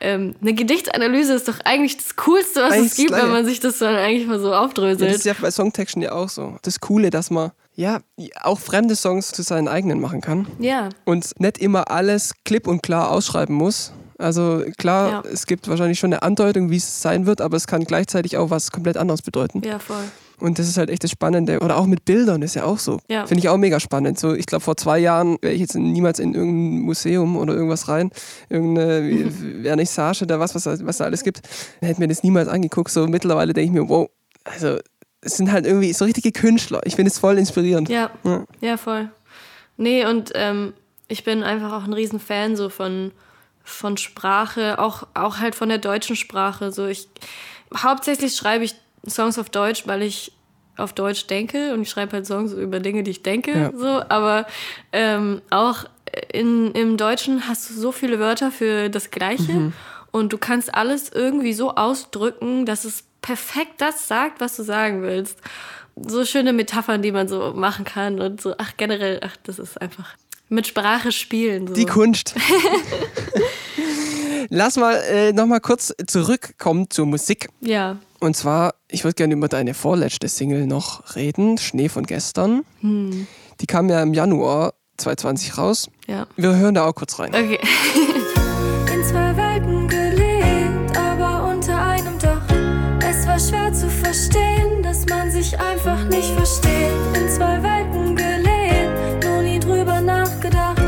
ähm, eine Gedichtsanalyse ist doch eigentlich das Coolste, was Eigentlich es gibt, wenn man sich das dann eigentlich mal so Ja, aufdröselt. das ist ja bei Songtexten ja auch so. Das Coole, dass man ja auch fremde Songs zu seinen eigenen machen kann. ja. und nicht immer alles klipp und klar ausschreiben muss. Also klar, Ja. es gibt wahrscheinlich schon eine Andeutung, wie es sein wird, aber es kann gleichzeitig auch was komplett anderes bedeuten. ja, voll. Und das ist halt echt das Spannende. Oder auch mit Bildern ist ja auch so. Ja. Finde ich auch mega spannend. So, ich glaube, vor zwei Jahren wäre ich jetzt niemals in irgendein Museum oder irgendwas rein, irgendeine wie- Vernissage oder was, was, was da alles gibt, dann hätte mir das niemals angeguckt. So mittlerweile denke ich mir, wow, also es sind halt irgendwie so richtige Künstler. Ich finde es voll inspirierend. Ja, Ja. ja, voll. Nee, und ähm, ich bin einfach auch ein Riesenfan so von, von Sprache, auch, auch halt von der deutschen Sprache. So ich, hauptsächlich schreibe ich Songs auf Deutsch, weil ich auf Deutsch denke und ich schreibe halt Songs über Dinge, die ich denke. Ja. So, aber ähm, auch in, im Deutschen hast du so viele Wörter für das Gleiche und du kannst alles irgendwie so ausdrücken, dass es perfekt das sagt, was du sagen willst. So schöne Metaphern, die man so machen kann und so, ach generell, ach, das ist einfach mit Sprache spielen. So. Die Kunst. (laughs) Lass mal äh, nochmal kurz zurückkommen zur Musik. ja, Und zwar, ich würde gerne über deine vorletzte Single noch reden, Schnee von gestern. Die kam ja im Januar 2020 raus. ja. Wir hören da auch kurz rein. Okay. (laughs) In zwei Welten gelebt, aber unter einem Dach. Es war schwer zu verstehen, dass man sich einfach nicht versteht. In zwei Welten gelebt, nur nie drüber nachgedacht,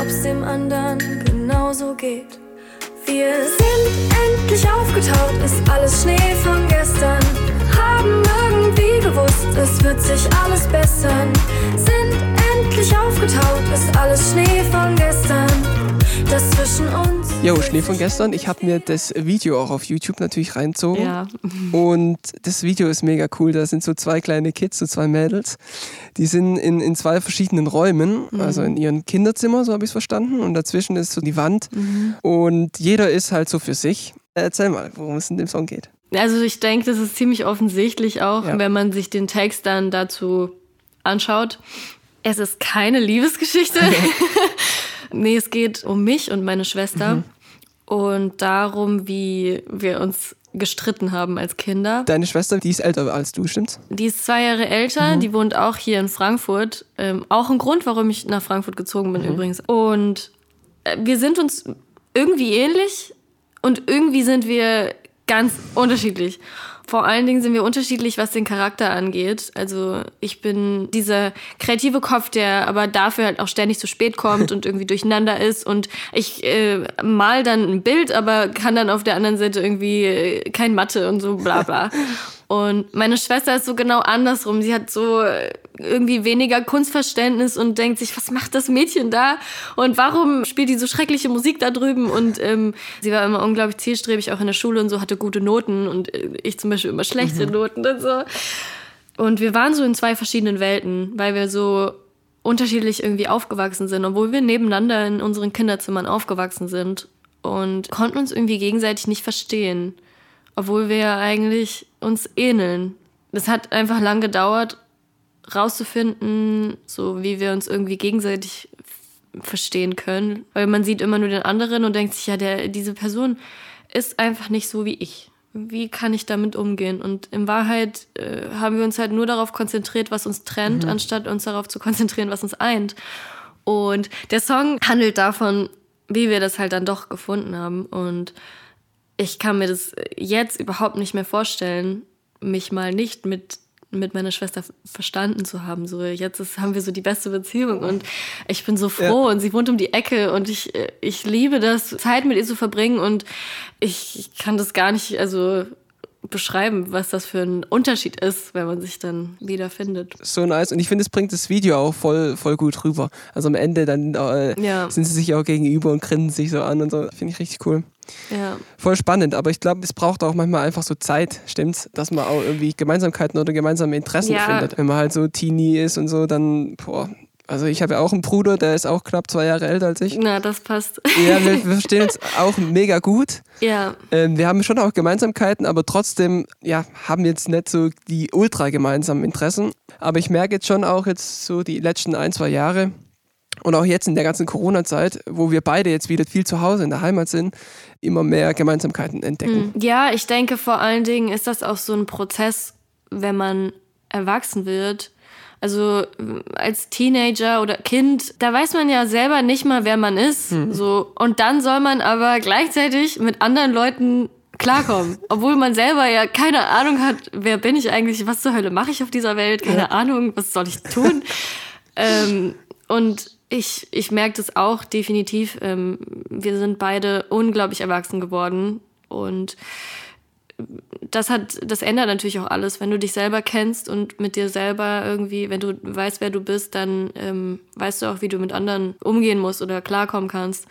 ob's dem anderen genauso geht. Aufgetaucht, ist alles Schnee von gestern. Haben irgendwie gewusst, es wird sich alles bessern. Sind endlich aufgetaut, ist alles Schnee von gestern. Das zwischen uns. Jo, Schnee von gestern. Ich habe mir das Video auch auf YouTube natürlich reinzogen. Ja. Und das Video ist mega cool. Da sind so zwei kleine Kids, so zwei Mädels. Die sind in, in zwei verschiedenen Räumen, also in ihrem Kinderzimmer, so habe ich es verstanden. Und dazwischen ist so die Wand. Und jeder ist halt so für sich. Erzähl mal, worum es in dem Song geht. Also ich denke, das ist ziemlich offensichtlich auch, Ja. wenn man sich den Text dann dazu anschaut. Es ist keine Liebesgeschichte. (laughs) nee, es geht um mich und meine Schwester und darum, wie wir uns gestritten haben als Kinder. Deine Schwester, die ist älter als du, stimmt's? Die ist zwei Jahre älter, Mhm. die wohnt auch hier in Frankfurt. Ähm, auch ein Grund, warum ich nach Frankfurt gezogen bin übrigens. Und äh, wir sind uns irgendwie ähnlich und irgendwie sind wir ganz unterschiedlich. Vor allen Dingen sind wir unterschiedlich, was den Charakter angeht. Also ich bin dieser kreative Kopf, der aber dafür halt auch ständig zu spät kommt und (laughs) irgendwie durcheinander ist. Und ich äh, mal dann ein Bild, aber kann dann auf der anderen Seite irgendwie äh, kein Mathe und so bla bla. (laughs) Und meine Schwester ist so genau andersrum. Sie hat so äh, irgendwie weniger Kunstverständnis und denkt sich, was macht das Mädchen da? Und warum spielt die so schreckliche Musik da drüben? Und ähm, sie war immer unglaublich zielstrebig, auch in der Schule und so, hatte gute Noten und äh, ich zum Beispiel immer schlechte Noten und so. Und wir waren so in zwei verschiedenen Welten, weil wir so unterschiedlich irgendwie aufgewachsen sind, obwohl wir nebeneinander in unseren Kinderzimmern aufgewachsen sind und konnten uns irgendwie gegenseitig nicht verstehen, obwohl wir ja eigentlich uns ähneln. Das hat einfach lang gedauert, rauszufinden, so wie wir uns irgendwie gegenseitig verstehen können, weil man sieht immer nur den anderen und denkt sich, ja, der, diese Person ist einfach nicht so wie ich. Wie kann ich damit umgehen? Und in Wahrheit äh, haben wir uns halt nur darauf konzentriert, was uns trennt, anstatt uns darauf zu konzentrieren, was uns eint. Und der Song handelt davon, wie wir das halt dann doch gefunden haben. Und ich kann mir das jetzt überhaupt nicht mehr vorstellen, mich mal nicht mit mit meiner Schwester verstanden zu haben. So jetzt ist, haben wir so die beste Beziehung und ich bin so froh und sie wohnt um die Ecke und ich ich liebe das Zeit mit ihr zu verbringen und ich, ich kann das gar nicht also beschreiben, was das für ein Unterschied ist, wenn man sich dann wiederfindet. So nice. Und ich finde, es bringt das Video auch voll, voll gut rüber. Also am Ende dann äh, Ja. sind sie sich auch gegenüber und grinsen sich so an und so. Finde ich richtig cool. Ja. Voll spannend, aber ich glaube, es braucht auch manchmal einfach so Zeit, stimmt's? Dass man auch irgendwie Gemeinsamkeiten oder gemeinsame Interessen Ja. findet. Wenn man halt so Teenie ist und so, dann, boah. Also ich habe ja auch einen Bruder, der ist auch knapp zwei Jahre älter als ich. Na, das passt. Ja, wir, (laughs) wir verstehen uns auch mega gut. ja. Ähm, wir haben schon auch Gemeinsamkeiten, aber trotzdem ja, haben jetzt nicht so die ultra gemeinsamen Interessen. Aber ich merke jetzt schon auch jetzt so die letzten ein, zwei Jahre und auch jetzt in der ganzen Corona-Zeit, wo wir beide jetzt wieder viel zu Hause in der Heimat sind, immer mehr Gemeinsamkeiten entdecken. Ja, ich denke vor allen Dingen ist das auch so ein Prozess, wenn man erwachsen wird. Also als Teenager oder Kind, da weiß man ja selber nicht mal, wer man ist. So und dann soll man aber gleichzeitig mit anderen Leuten klarkommen, (laughs) obwohl man selber ja keine Ahnung hat, wer bin ich eigentlich, was zur Hölle mache ich auf dieser Welt, keine Ahnung, was soll ich tun. (laughs) ähm, und ich, ich merke das auch definitiv. Ähm, wir sind beide unglaublich erwachsen geworden und das hat, das ändert natürlich auch alles. Wenn du dich selber kennst und mit dir selber irgendwie, wenn du weißt, wer du bist, dann ähm, weißt du auch, wie du mit anderen umgehen musst oder klarkommen kannst.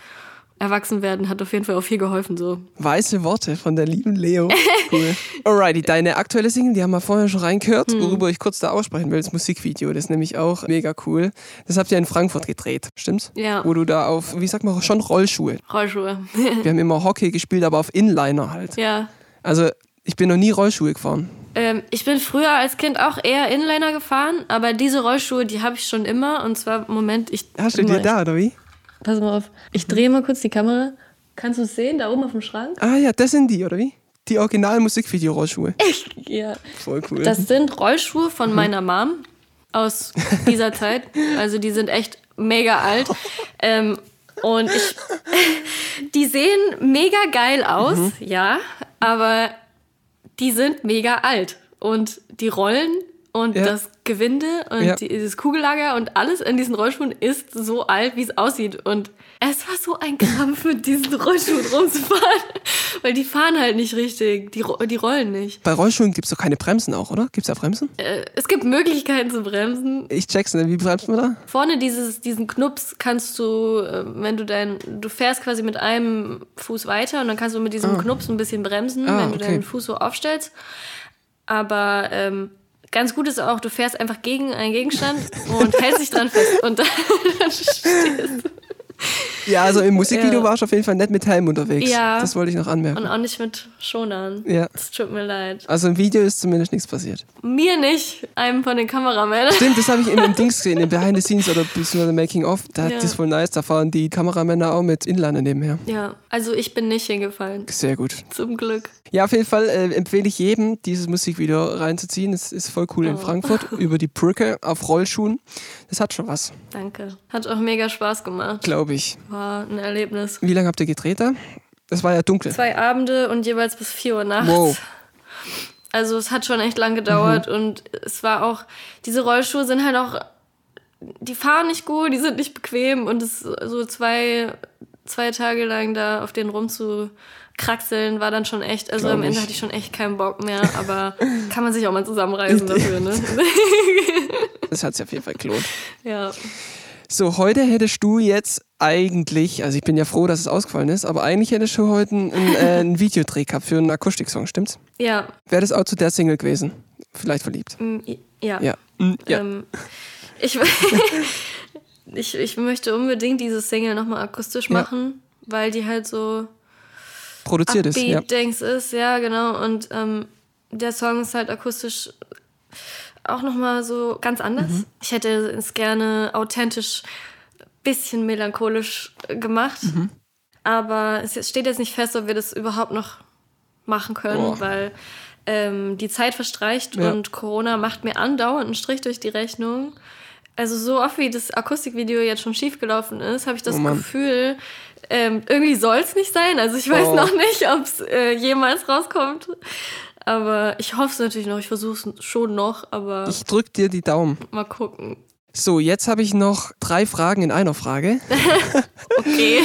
Erwachsen werden hat auf jeden Fall auch viel geholfen, so. Weiße Worte von der lieben Leo. (laughs) Cool. Alrighty, deine aktuelle Single, die haben wir vorher schon reingehört, worüber ich kurz da aussprechen will, das Musikvideo. Das ist nämlich auch mega cool. Das habt ihr in Frankfurt gedreht, stimmt's? Ja. Wo du da auf, wie sagt man, schon Rollschuhe. Rollschuhe. (laughs) Wir haben immer Hockey gespielt, aber auf Inliner halt. ja. Also ich bin noch nie Rollschuhe gefahren. Ähm, ich bin früher als Kind auch eher Inliner gefahren, aber diese Rollschuhe, die habe ich schon immer. Und zwar, Moment, ich. Hast du dir da, oder wie? Pass mal auf. Ich drehe mal kurz die Kamera. Kannst du es sehen, da oben auf dem Schrank? Ah ja, das sind die, oder wie? Die original Musikvideo-Rollschuhe. Ja. Voll cool. Das sind Rollschuhe von meiner Mom aus dieser Zeit. Also die sind echt mega alt. Ähm, und ich, (laughs) die sehen mega geil aus, ja, aber die sind mega alt. Und die rollen und Ja. das Gewinde und Ja. die, dieses Kugellager und alles in diesen Rollschuhen ist so alt, wie es aussieht. Und es war so ein Krampf, mit diesen Rollschuhen rumzufahren, (laughs) weil die fahren halt nicht richtig, die, die rollen nicht. Bei Rollschuhen gibt es doch keine Bremsen auch, oder? Gibt es da Bremsen? Äh, es gibt Möglichkeiten zu bremsen. Ich check's nicht. Wie bremst man da? Vorne dieses, diesen Knups kannst du, äh, wenn du dein, du fährst quasi mit einem Fuß weiter und dann kannst du mit diesem Knups ein bisschen bremsen, Ah, wenn du okay. deinen Fuß so aufstellst. Aber ähm, ganz gut ist auch, du fährst einfach gegen einen Gegenstand und hältst dich dran fest und (laughs) dann, dann stehst du. Ja, also im Musikvideo Ja. warst du auf jeden Fall nicht mit Helm unterwegs. Ja. Das wollte ich noch anmerken. Und auch nicht mit Schonern. Ja. Es tut mir leid. Also im Video ist zumindest nichts passiert. Mir nicht, einem von den Kameramännern. Stimmt, das habe ich im, im (laughs) Dings gesehen, im Behind the Scenes oder beziehungsweise Making of. Da Ja. das ist voll nice. Da fahren die Kameramänner auch mit Inliner nebenher. Ja, also ich bin nicht hingefallen. Sehr gut. Zum Glück. Ja, auf jeden Fall äh, empfehle ich jedem, dieses Musikvideo reinzuziehen. Es ist voll cool in Oh. Frankfurt (laughs) über die Brücke auf Rollschuhen. Das hat schon was, Danke. Hat auch mega Spaß gemacht. glaube ich. War ein Erlebnis. Wie lange habt ihr gedreht da? Es war ja dunkel. Zwei Abende und jeweils bis 4 Uhr nachts. Wow. Also es hat schon echt lang gedauert und es war auch, diese Rollschuhe sind halt auch, die fahren nicht gut, die sind nicht bequem und es so zwei, zwei Tage lang da auf denen rumzukraxeln war dann schon echt, also Glaub am Ende ich. hatte ich schon echt keinen Bock mehr, aber (laughs) kann man sich auch mal zusammenreißen (laughs) dafür, ne? Das hat sich auf jeden Fall gelohnt. ja. So, heute hättest du jetzt eigentlich, also ich bin ja froh, dass es ausgefallen ist, aber eigentlich hättest du heute einen, äh, einen Videodreh gehabt für einen Akustiksong, stimmt's? Ja. Wäre das auch zu der Single gewesen? Vielleicht verliebt. mm, Ja. Ja. Mm, ja. Ähm, ich, (laughs) ich, ich möchte unbedingt diese Single nochmal akustisch Ja. machen, weil die halt so Produziert ist, ja. Upbeat-Dings ist, ja, genau. Und ähm, der Song ist halt akustisch auch nochmal so ganz anders. Mhm. Ich hätte es gerne authentisch, bisschen melancholisch äh, gemacht. Mhm. Aber es steht jetzt nicht fest, ob wir das überhaupt noch machen können, Boah. weil ähm, die Zeit verstreicht Ja. und Corona macht mir andauernd einen Strich durch die Rechnung. Also so oft wie das Akustikvideo jetzt schon schiefgelaufen ist, habe ich das Oh. Gefühl, ähm, irgendwie soll es nicht sein. Also ich weiß Oh. noch nicht, ob es äh, jemals rauskommt. Aber ich hoffe es natürlich noch. Ich versuche es schon noch, aber Ich drück dir die Daumen. mal gucken. So, jetzt habe ich noch drei Fragen in einer Frage. (laughs) Okay.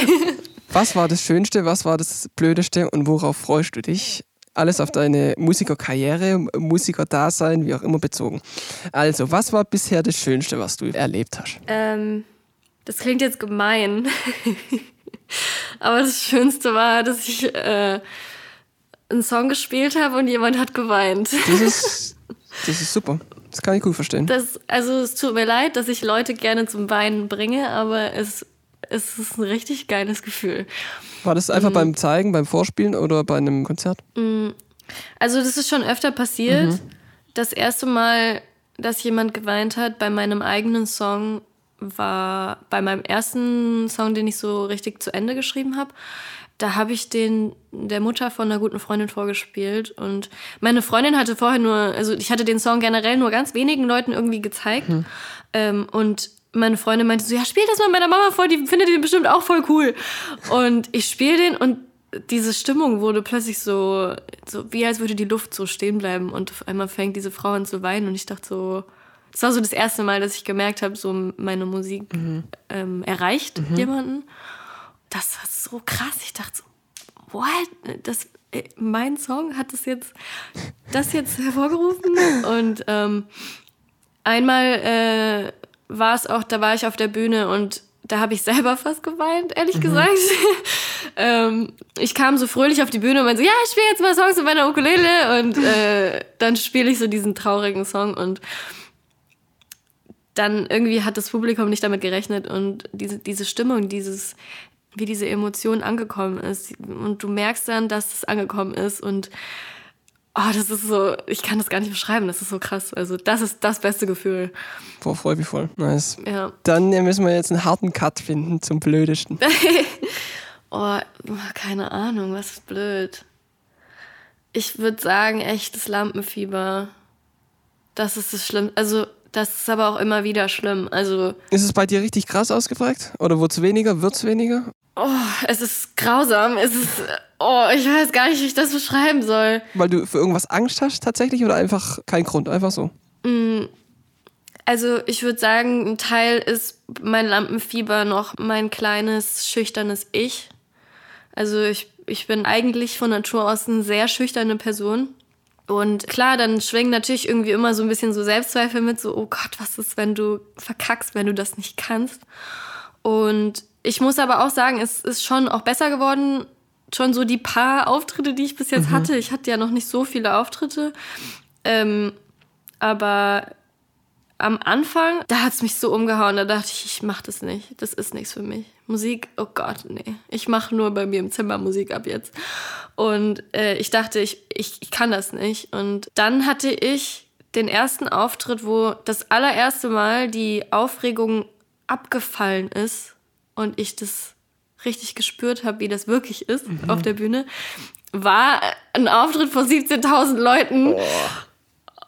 Was war das Schönste, was war das Blödeste und worauf freust du dich? Alles auf deine Musikerkarriere, Musikerdasein, wie auch immer bezogen. Also, was war bisher das Schönste, was du erlebt hast? ähm, das klingt jetzt gemein. (laughs) aber das Schönste war, dass ich äh, einen Song gespielt habe und jemand hat geweint. Das ist, (laughs) das ist super. Das kann ich gut verstehen. Das, also es tut mir leid, dass ich Leute gerne zum Weinen bringe, aber es, es ist ein richtig geiles Gefühl. War das Mhm. einfach beim Zeigen, beim Vorspielen oder bei einem Konzert? Also das ist schon öfter passiert. Das erste Mal, dass jemand geweint hat bei meinem eigenen Song, war bei meinem ersten Song, den ich so richtig zu Ende geschrieben habe. Da habe ich den der Mutter von einer guten Freundin vorgespielt und meine Freundin hatte vorher nur, also ich hatte den Song generell nur ganz wenigen Leuten irgendwie gezeigt ähm, und meine Freundin meinte so, ja, spiel das mal meiner Mama vor, die findet den bestimmt auch voll cool. Und ich spiele den und diese Stimmung wurde plötzlich so, so, wie als würde die Luft so stehen bleiben und auf einmal fängt diese Frau an zu weinen und ich dachte so, das war so das erste Mal, dass ich gemerkt habe, so meine Musik ähm, erreicht jemanden. Das war so krass. Ich dachte so, what? Das, äh, mein Song hat das jetzt, das jetzt hervorgerufen und ähm, einmal äh, war es auch, da war ich auf der Bühne und da habe ich selber fast geweint, ehrlich gesagt. (laughs) ähm, ich kam so fröhlich auf die Bühne und meinte so, ja, ich spiele jetzt mal Songs mit meiner Ukulele und äh, dann spiele ich so diesen traurigen Song und dann irgendwie hat das Publikum nicht damit gerechnet und diese, diese Stimmung, dieses, wie diese Emotion angekommen ist. Und du merkst dann, dass es angekommen ist und oh, das ist so, ich kann das gar nicht beschreiben, das ist so krass. Also das ist das beste Gefühl. Boah, freue mich voll. Nice. Ja. Dann äh, müssen wir jetzt einen harten Cut finden zum Blödesten. (laughs) Oh, keine Ahnung, was ist blöd. Ich würde sagen, echtes Lampenfieber. Das ist das Schlimmste. Also, das ist aber auch immer wieder schlimm. Also, Ist es bei dir richtig krass ausgeprägt? Oder wurde es weniger? Wird es weniger? oh, es ist grausam. Es ist, oh, ich weiß gar nicht, wie ich das beschreiben soll. Weil du für irgendwas Angst hast tatsächlich oder einfach kein Grund? Einfach so. Also ich würde sagen, ein Teil ist mein Lampenfieber noch mein kleines, schüchternes Ich. Also ich, ich bin eigentlich von Natur aus eine sehr schüchterne Person. Und klar, dann schwingen natürlich irgendwie immer so ein bisschen so Selbstzweifel mit, so, oh Gott, was ist, wenn du verkackst, wenn du das nicht kannst. Und ich muss aber auch sagen, es ist schon auch besser geworden. Schon so die paar Auftritte, die ich bis jetzt hatte. Ich hatte ja noch nicht so viele Auftritte. Ähm, aber am Anfang, da hat es mich so umgehauen. Da dachte ich, ich mach das nicht. Das ist nichts für mich. Musik, oh Gott, nee. Ich mache nur bei mir im Zimmer Musik ab jetzt. Und äh, ich dachte, ich, ich, ich kann das nicht. Und dann hatte ich den ersten Auftritt, wo das allererste Mal die Aufregung abgefallen ist und ich das richtig gespürt habe, wie das wirklich ist auf der Bühne, war ein Auftritt vor 17.000 Leuten.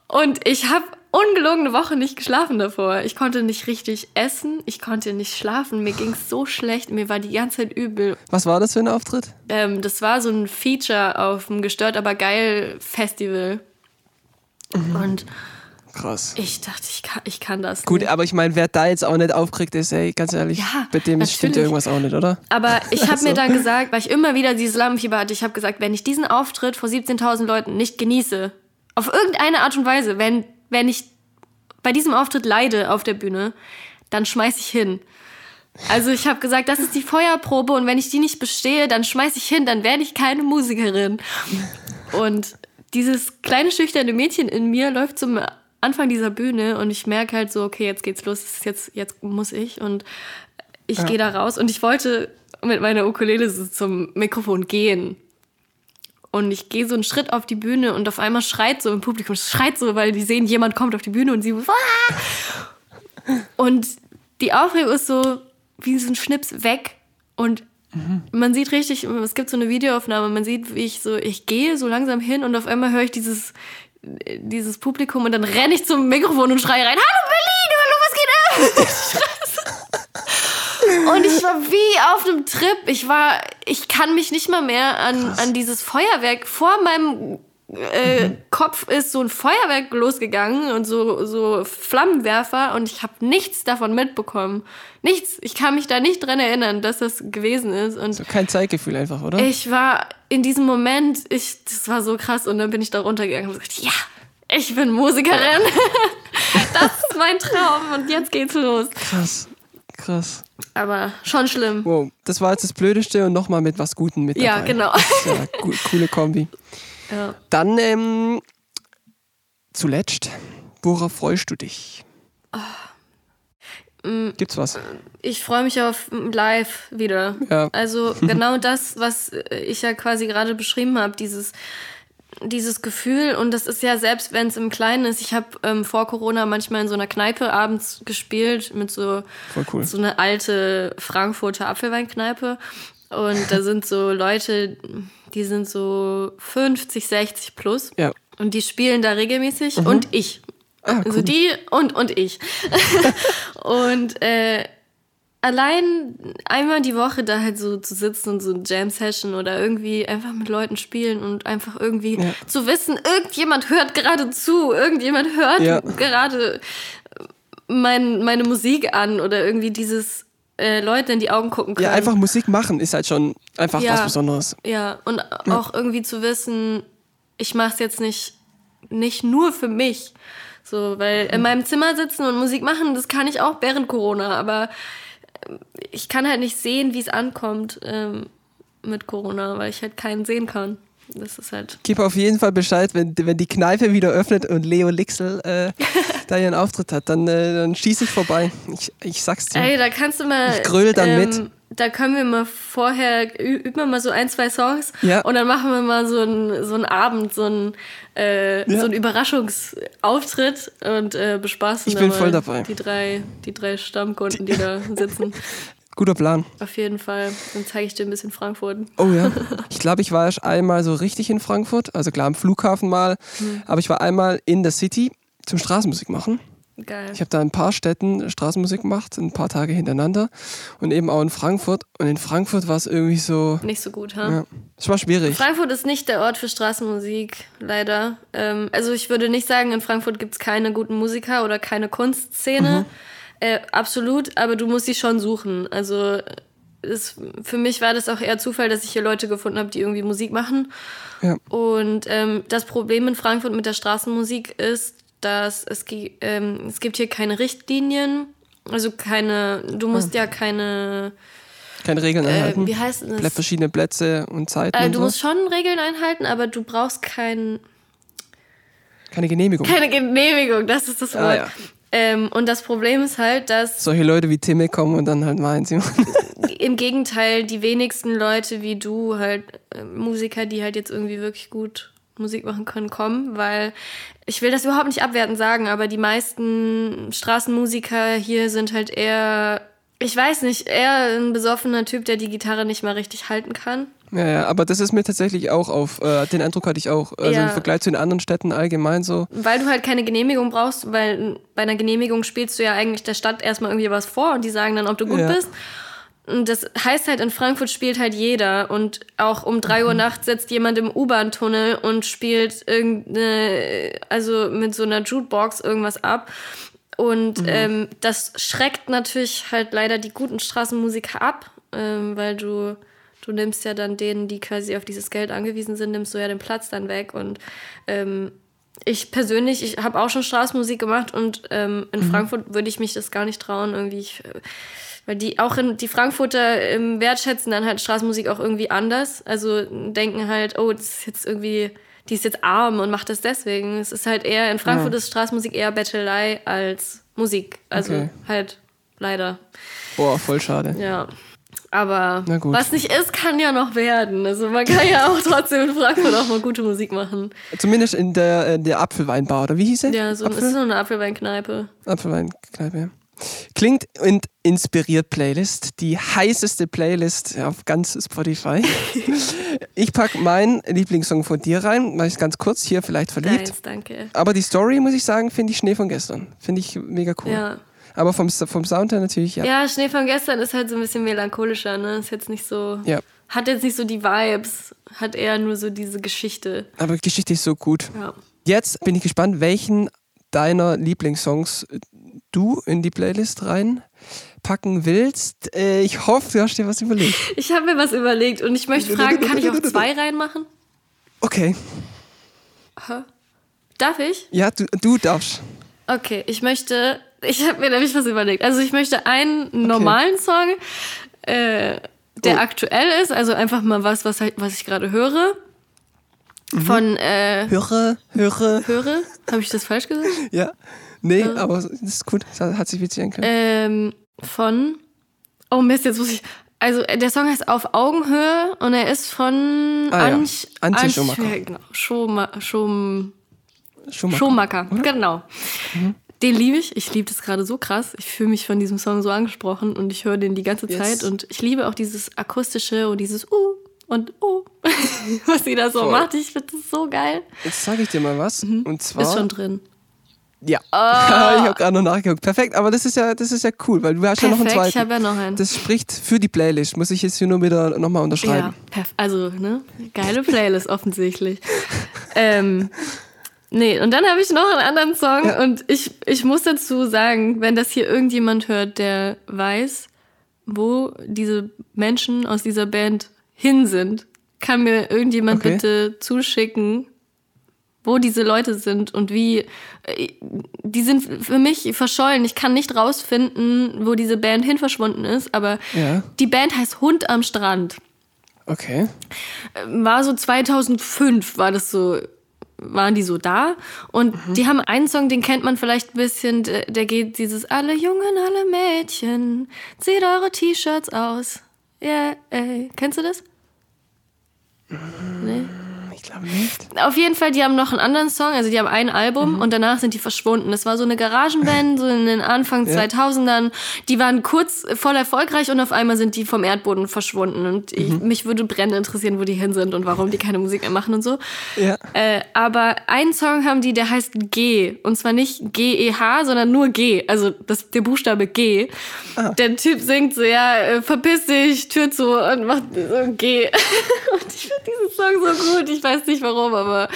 Und ich habe ungelogen eine Woche nicht geschlafen davor. Ich konnte nicht richtig essen, ich konnte nicht schlafen, mir ging es so schlecht, mir war die ganze Zeit übel. Was war das für ein Auftritt? Ähm, das war so ein Feature auf dem Gestört aber geil Festival. Und Krass. ich dachte, ich kann, ich kann das Gut, nicht. aber ich meine, wer da jetzt auch nicht aufgeregt ist, ey, ganz ehrlich, Ja, mit dem stimmt natürlich. irgendwas auch nicht, oder? Aber ich habe (laughs) So. mir dann gesagt, weil ich immer wieder dieses Lampenfieber hatte, ich habe gesagt, wenn ich diesen Auftritt vor 17.000 Leuten nicht genieße, auf irgendeine Art und Weise, wenn, wenn ich bei diesem Auftritt leide auf der Bühne, dann schmeiß ich hin. Also ich habe gesagt, das ist die Feuerprobe und wenn ich die nicht bestehe, dann schmeiß ich hin, dann werde ich keine Musikerin. Und dieses kleine schüchterne Mädchen in mir läuft zum Anfang dieser Bühne und ich merke halt so, okay, jetzt geht's los, jetzt, jetzt muss ich und ich Ja. gehe da raus und ich wollte mit meiner Ukulele so zum Mikrofon gehen. Und ich gehe so einen Schritt auf die Bühne und auf einmal schreit so im Publikum, schreit so, weil die sehen, jemand kommt auf die Bühne und sie Wah! und die Aufregung ist so wie so ein Schnips weg und man sieht richtig, es gibt so eine Videoaufnahme, man sieht, wie ich so, ich gehe so langsam hin und auf einmal höre ich dieses, dieses Publikum und dann renne ich zum Mikrofon und schreie rein, Hallo Berlin, hallo, was geht ab? (laughs) Und ich war wie auf einem Trip. Ich war, ich kann mich nicht mal mehr an, an dieses Feuerwerk vor meinem äh, Kopf ist so ein Feuerwerk losgegangen und so, so Flammenwerfer und ich habe nichts davon mitbekommen. Nichts. Ich kann mich da nicht dran erinnern, dass das gewesen ist. Und So kein Zeitgefühl einfach, oder? ich war in diesem Moment, ich, das war so krass und dann bin ich da runtergegangen und gesagt, ja, ich bin Musikerin. (laughs) das ist mein Traum und jetzt geht's los. Krass. Krass. Aber schon schlimm. Wow, das war jetzt das Blödeste und nochmal mit was Gutem mit dabei. Ja, genau. Ja, coole Kombi. (laughs) Ja. Dann ähm, zuletzt, worauf freust du dich? Gibt's was? Ich freue mich auf live wieder. Ja. Also genau (laughs) das, was ich ja quasi gerade beschrieben habe, dieses dieses Gefühl und das ist ja selbst wenn es im Kleinen ist. Ich habe ähm, vor Corona manchmal in so einer Kneipe abends gespielt mit so cool. so eine alte Frankfurter Apfelweinkneipe und da (laughs) sind so Leute, die sind so 50, 60 plus Ja. und die spielen da regelmäßig und ich. Ah, Also cool. die und, und ich. (laughs) (laughs) und äh, allein einmal die Woche da halt so zu sitzen und so eine Jam-Session oder irgendwie einfach mit Leuten spielen und einfach irgendwie Ja. zu wissen, irgendjemand hört gerade zu, irgendjemand hört Ja. gerade mein, meine Musik an oder irgendwie dieses äh, Leute in die Augen gucken können. Ja, einfach Musik machen ist halt schon einfach Ja. was Besonderes. Ja, und auch irgendwie zu wissen, ich mache es jetzt nicht, nicht nur für mich. So, weil in meinem Zimmer sitzen und Musik machen, das kann ich auch während Corona, aber ich kann halt nicht sehen, wie es ankommt ähm, mit Corona, weil ich halt keinen sehen kann. Das ist halt. Gib auf jeden Fall Bescheid, wenn, wenn die Kneipe wieder öffnet und Leo Lixel äh, (laughs) da ihren Auftritt hat, dann, äh, dann schieße ich vorbei. Ich, ich sag's dir. Ey, da kannst du mal. ähm, Ich gröl dann mit. Da können wir mal vorher, üben wir mal so ein, zwei Songs Ja. und dann machen wir mal so einen so einen Abend, so einen, äh, Ja. so einen Überraschungsauftritt und äh, bespaßen Ich bin voll dabei. Die drei, die drei Stammkunden, die da (laughs) sitzen. Guter Plan. Auf jeden Fall. Dann zeige ich dir ein bisschen Frankfurt. Oh ja. (laughs) Ich glaube, ich war erst einmal so richtig in Frankfurt, also klar am Flughafen mal, Mhm. aber ich war einmal in der City zum Straßenmusik machen. Geil. Ich habe da in ein paar Städten Straßenmusik gemacht, ein paar Tage hintereinander und eben auch in Frankfurt. Und in Frankfurt war es irgendwie so, Nicht so gut, ha? ja, es war schwierig. Frankfurt ist nicht der Ort für Straßenmusik, leider. Ähm, also ich würde nicht sagen, in Frankfurt gibt es keine guten Musiker oder keine Kunstszene. Äh, absolut, aber du musst sie schon suchen. Also es, für mich war das auch eher Zufall, dass ich hier Leute gefunden habe, die irgendwie Musik machen. Ja. Und ähm, das Problem in Frankfurt mit der Straßenmusik ist, dass es, ähm, es gibt hier keine Richtlinien. Also keine, du musst ja keine, Keine Regeln äh, einhalten. wie heißt das? Verschiedene Plätze und Zeiten Äh, und du so. musst schon Regeln einhalten, aber du brauchst kein, Keine Genehmigung. keine Genehmigung, das ist das Wort. Ah, ja. Ähm, und das Problem ist halt, dass Solche Leute wie Timme kommen und dann halt meinen sie. (laughs) im Gegenteil die wenigsten Leute wie du, halt äh, Musiker, die halt jetzt irgendwie wirklich gut Musik machen können, kommen, weil ich will das überhaupt nicht abwertend sagen, aber die meisten Straßenmusiker hier sind halt eher, ich weiß nicht, eher ein besoffener Typ, der die Gitarre nicht mal richtig halten kann. Ja, ja, aber das ist mir tatsächlich auch auf, äh, den Eindruck hatte ich auch, also Ja. im Vergleich zu den anderen Städten allgemein so. Weil du halt keine Genehmigung brauchst, weil bei einer Genehmigung spielst du ja eigentlich der Stadt erstmal irgendwie was vor und die sagen dann, ob du gut Ja. bist. Und das heißt halt, in Frankfurt spielt halt jeder. Und auch um drei Mhm. Uhr nachts sitzt jemand im U-Bahn-Tunnel und spielt irgendeine, also mit so einer Jukebox irgendwas ab. Und Mhm. ähm, das schreckt natürlich halt leider die guten Straßenmusiker ab, ähm, weil du, du nimmst ja dann denen, die quasi auf dieses Geld angewiesen sind, nimmst du ja den Platz dann weg. Und ähm, ich persönlich, ich habe auch schon Straßenmusik gemacht und ähm, in Frankfurt würde ich mich das gar nicht trauen, irgendwie. Ich, äh, weil die auch in, die Frankfurter ähm, wertschätzen dann halt Straßenmusik auch irgendwie anders. Also denken halt, oh, das ist jetzt irgendwie, die ist jetzt arm und macht das deswegen. Es ist halt ehr, in Frankfurt Ja. ist Straßenmusik eher Bettelei als Musik. Also Okay. halt leider. Boah, voll schade. Ja. Aber was nicht ist, kann ja noch werden. Also man kann ja auch trotzdem in Frankfurt auch mal gute Musik machen. Zumindest in der, äh, der Apfelweinbar, oder wie hieß sie? Ja, so, es Apfel? ist so eine Apfelweinkneipe. Apfelweinkneipe, ja. Klingt und inspiriert Playlist, die heißeste Playlist auf ganz Spotify. (laughs) ich packe meinen Lieblingssong von dir rein, mach ich ganz kurz hier vielleicht verliebt. Nice, danke. Aber die Story, muss ich sagen, finde ich Schnee von gestern. Finde ich mega cool. Ja. Aber vom, vom Sound her natürlich, ja. ja, Schnee von gestern ist halt so ein bisschen melancholischer, ne? Ist jetzt nicht so. Ja. Hat jetzt nicht so die Vibes, hat eher nur so diese Geschichte. Aber Geschichte ist so gut. Ja. Jetzt bin ich gespannt, welchen deiner Lieblingssongs du in die Playlist reinpacken willst. Äh, ich hoffe, du hast dir was überlegt. (laughs) Ich habe mir was überlegt und ich möchte fragen, kann ich auch zwei reinmachen? Okay. Darf ich? Ja, du, du darfst. Okay, ich möchte, ich habe mir nämlich was überlegt. Also ich möchte einen normalen Song, äh, der Oh. aktuell ist, also einfach mal was, was, was ich gerade höre. Mhm. Von äh, Höre, höre. höre, habe ich das falsch gesagt? (laughs) Ja. Nee, aber das ist gut. Das hat sich witzig angehört. Ähm, von, oh Mist, jetzt muss ich, also der Song heißt Auf Augenhöhe und er ist von Ah ja, Anch, Antje Anch- Schumacher. ja, Genau, Schoma, Schom, Schumacher. Schumacher, genau. Den liebe ich. Ich liebe das gerade so krass. Ich fühle mich von diesem Song so angesprochen und ich höre den die ganze Yes. Zeit. Und ich liebe auch dieses akustische und dieses Uh und Uh, (laughs) was sie da so Voll. macht. Ich finde das so geil. Jetzt sage ich dir mal was. Und zwar. Mhm. Ist schon drin. Ja. Ah. (laughs) ich habe gerade noch nachgeguckt. Perfekt, aber das ist ja, das ist ja cool, weil du hast ja noch einen Perfekt, ich zweiten. habe ja noch einen. Das spricht für die Playlist. Muss ich jetzt hier nur wieder nochmal unterschreiben. Ja, also, ne? Geile Playlist offensichtlich. ähm, nee, und dann habe ich noch einen anderen Song Ja. und ich, ich muss dazu sagen, wenn das hier irgendjemand hört, der weiß, wo diese Menschen aus dieser Band hin sind, kann mir irgendjemand Okay. bitte zuschicken, wo diese Leute sind und wie. äh, Die sind für mich verschollen. Ich kann nicht rausfinden, wo diese Band hin verschwunden ist, aber Ja. die Band heißt Hund am Strand Okay. war so 2005 war das so waren die so da und die haben einen Song, den kennt man vielleicht ein bisschen, der, der geht dieses alle Jungen, alle Mädchen, zieht eure T-Shirts aus. Yeah, ey. Kennst du das? Nee? Ich glaube nicht. Auf jeden Fall, die haben noch einen anderen Song, also die haben ein Album Mhm. und danach sind die verschwunden. Das war so eine Garagenband, so in den Anfang (laughs) Ja. 2000ern. Die waren kurz voll erfolgreich und auf einmal sind die vom Erdboden verschwunden. Und ich, Mhm. mich würde brennend interessieren, wo die hin sind und warum die keine Musik mehr machen und so. Ja. Äh, aber einen Song haben die, der heißt G. Und zwar nicht G-E-H, sondern nur G. Also das, der Buchstabe G. Ah. Der Typ singt so, ja, äh, verpiss dich, Tür zu und macht so G. (laughs) und ich finde diesen Song so gut. Ich weiß nicht warum, aber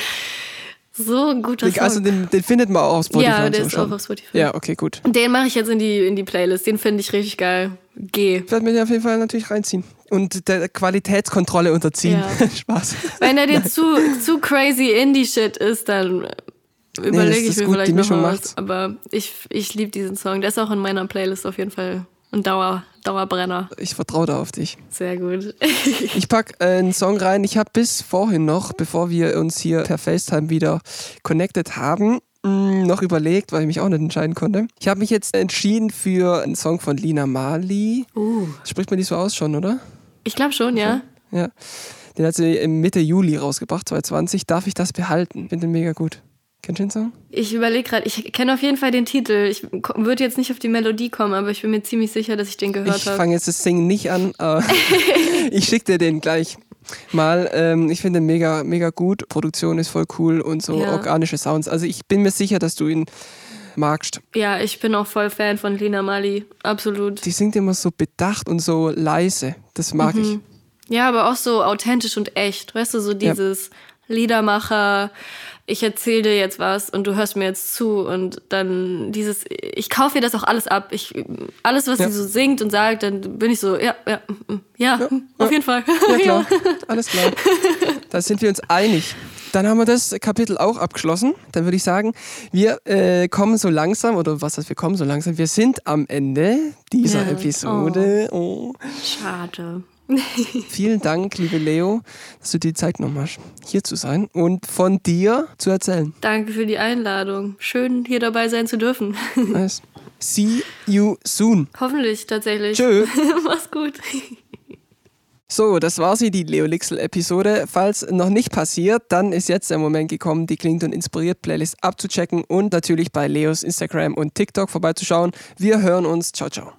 so ein guter Song. Also den, den findet man auch auf Spotify. ja, der so ist schon. auch auf Spotify. Ja, okay, gut. Den mache ich jetzt in die, in die Playlist. Den finde ich richtig geil. G. Ich werde mir den auf jeden Fall natürlich reinziehen. Und der Qualitätskontrolle unterziehen. Ja. (laughs) Spaß. Wenn der dir zu, zu crazy Indie-Shit ist, dann überlege das ich mir gut, vielleicht noch mal macht's. was. Aber ich, ich liebe diesen Song. Der ist auch in meiner Playlist auf jeden Fall ein Dauer, Dauerbrenner. Ich vertraue da auf dich. Sehr gut. Ich pack äh, einen Song rein. Ich habe bis vorhin noch, bevor wir uns hier per FaceTime wieder connected haben, mh, noch überlegt, weil ich mich auch nicht entscheiden konnte. Ich habe mich jetzt entschieden für einen Song von Lina Mali. Uh. Spricht man die so aus schon, oder? Ich glaube schon, ja. Ja. Den hat sie im Mitte Juli rausgebracht, 2020. Darf ich das behalten? Finde den mega gut. Kennst du den Song? Ich überlege gerade, ich kenne auf jeden Fall den Titel. Ich würde jetzt nicht auf die Melodie kommen, aber ich bin mir ziemlich sicher, dass ich den gehört Ich habe. fange jetzt das Singen nicht an, aber (laughs) ich schicke dir den gleich mal. Ähm, ich finde den mega, mega gut. Produktion ist voll cool und so Ja. organische Sounds. Also ich bin mir sicher, dass du ihn magst. Ja, ich bin auch voll Fan von Lina Mali. Absolut. Die singt immer so bedacht und so leise. Das mag Mhm. ich. Ja, aber auch so authentisch und echt. Weißt du, so dieses Liedermacher, ich erzähle dir jetzt was und du hörst mir jetzt zu und dann dieses, ich kaufe ihr das auch alles ab. Ich, alles, was Ja. sie so singt und sagt, dann bin ich so, ja, ja, ja, mm, auf jeden Fall. Ja klar, (laughs) alles klar. Da sind wir uns einig. Dann haben wir das Kapitel auch abgeschlossen. Dann würde ich sagen, wir äh, kommen so langsam, oder was heißt wir kommen so langsam? Wir sind am Ende dieser Ja. Episode. Oh. Schade. (laughs) Vielen Dank, liebe Leo, dass du dir die Zeit genommen hast, hier zu sein und von dir zu erzählen. Danke für die Einladung. Schön, hier dabei sein zu dürfen. (laughs) Nice. See you soon. Hoffentlich tatsächlich. Tschö. (laughs) Mach's gut. So, das war sie, die Leo Lixel-Episode. Falls noch nicht passiert, dann ist jetzt der Moment gekommen, die Klingt und Inspiriert Playlist abzuchecken und natürlich bei Leos Instagram und TikTok vorbeizuschauen. Wir hören uns. Ciao, ciao.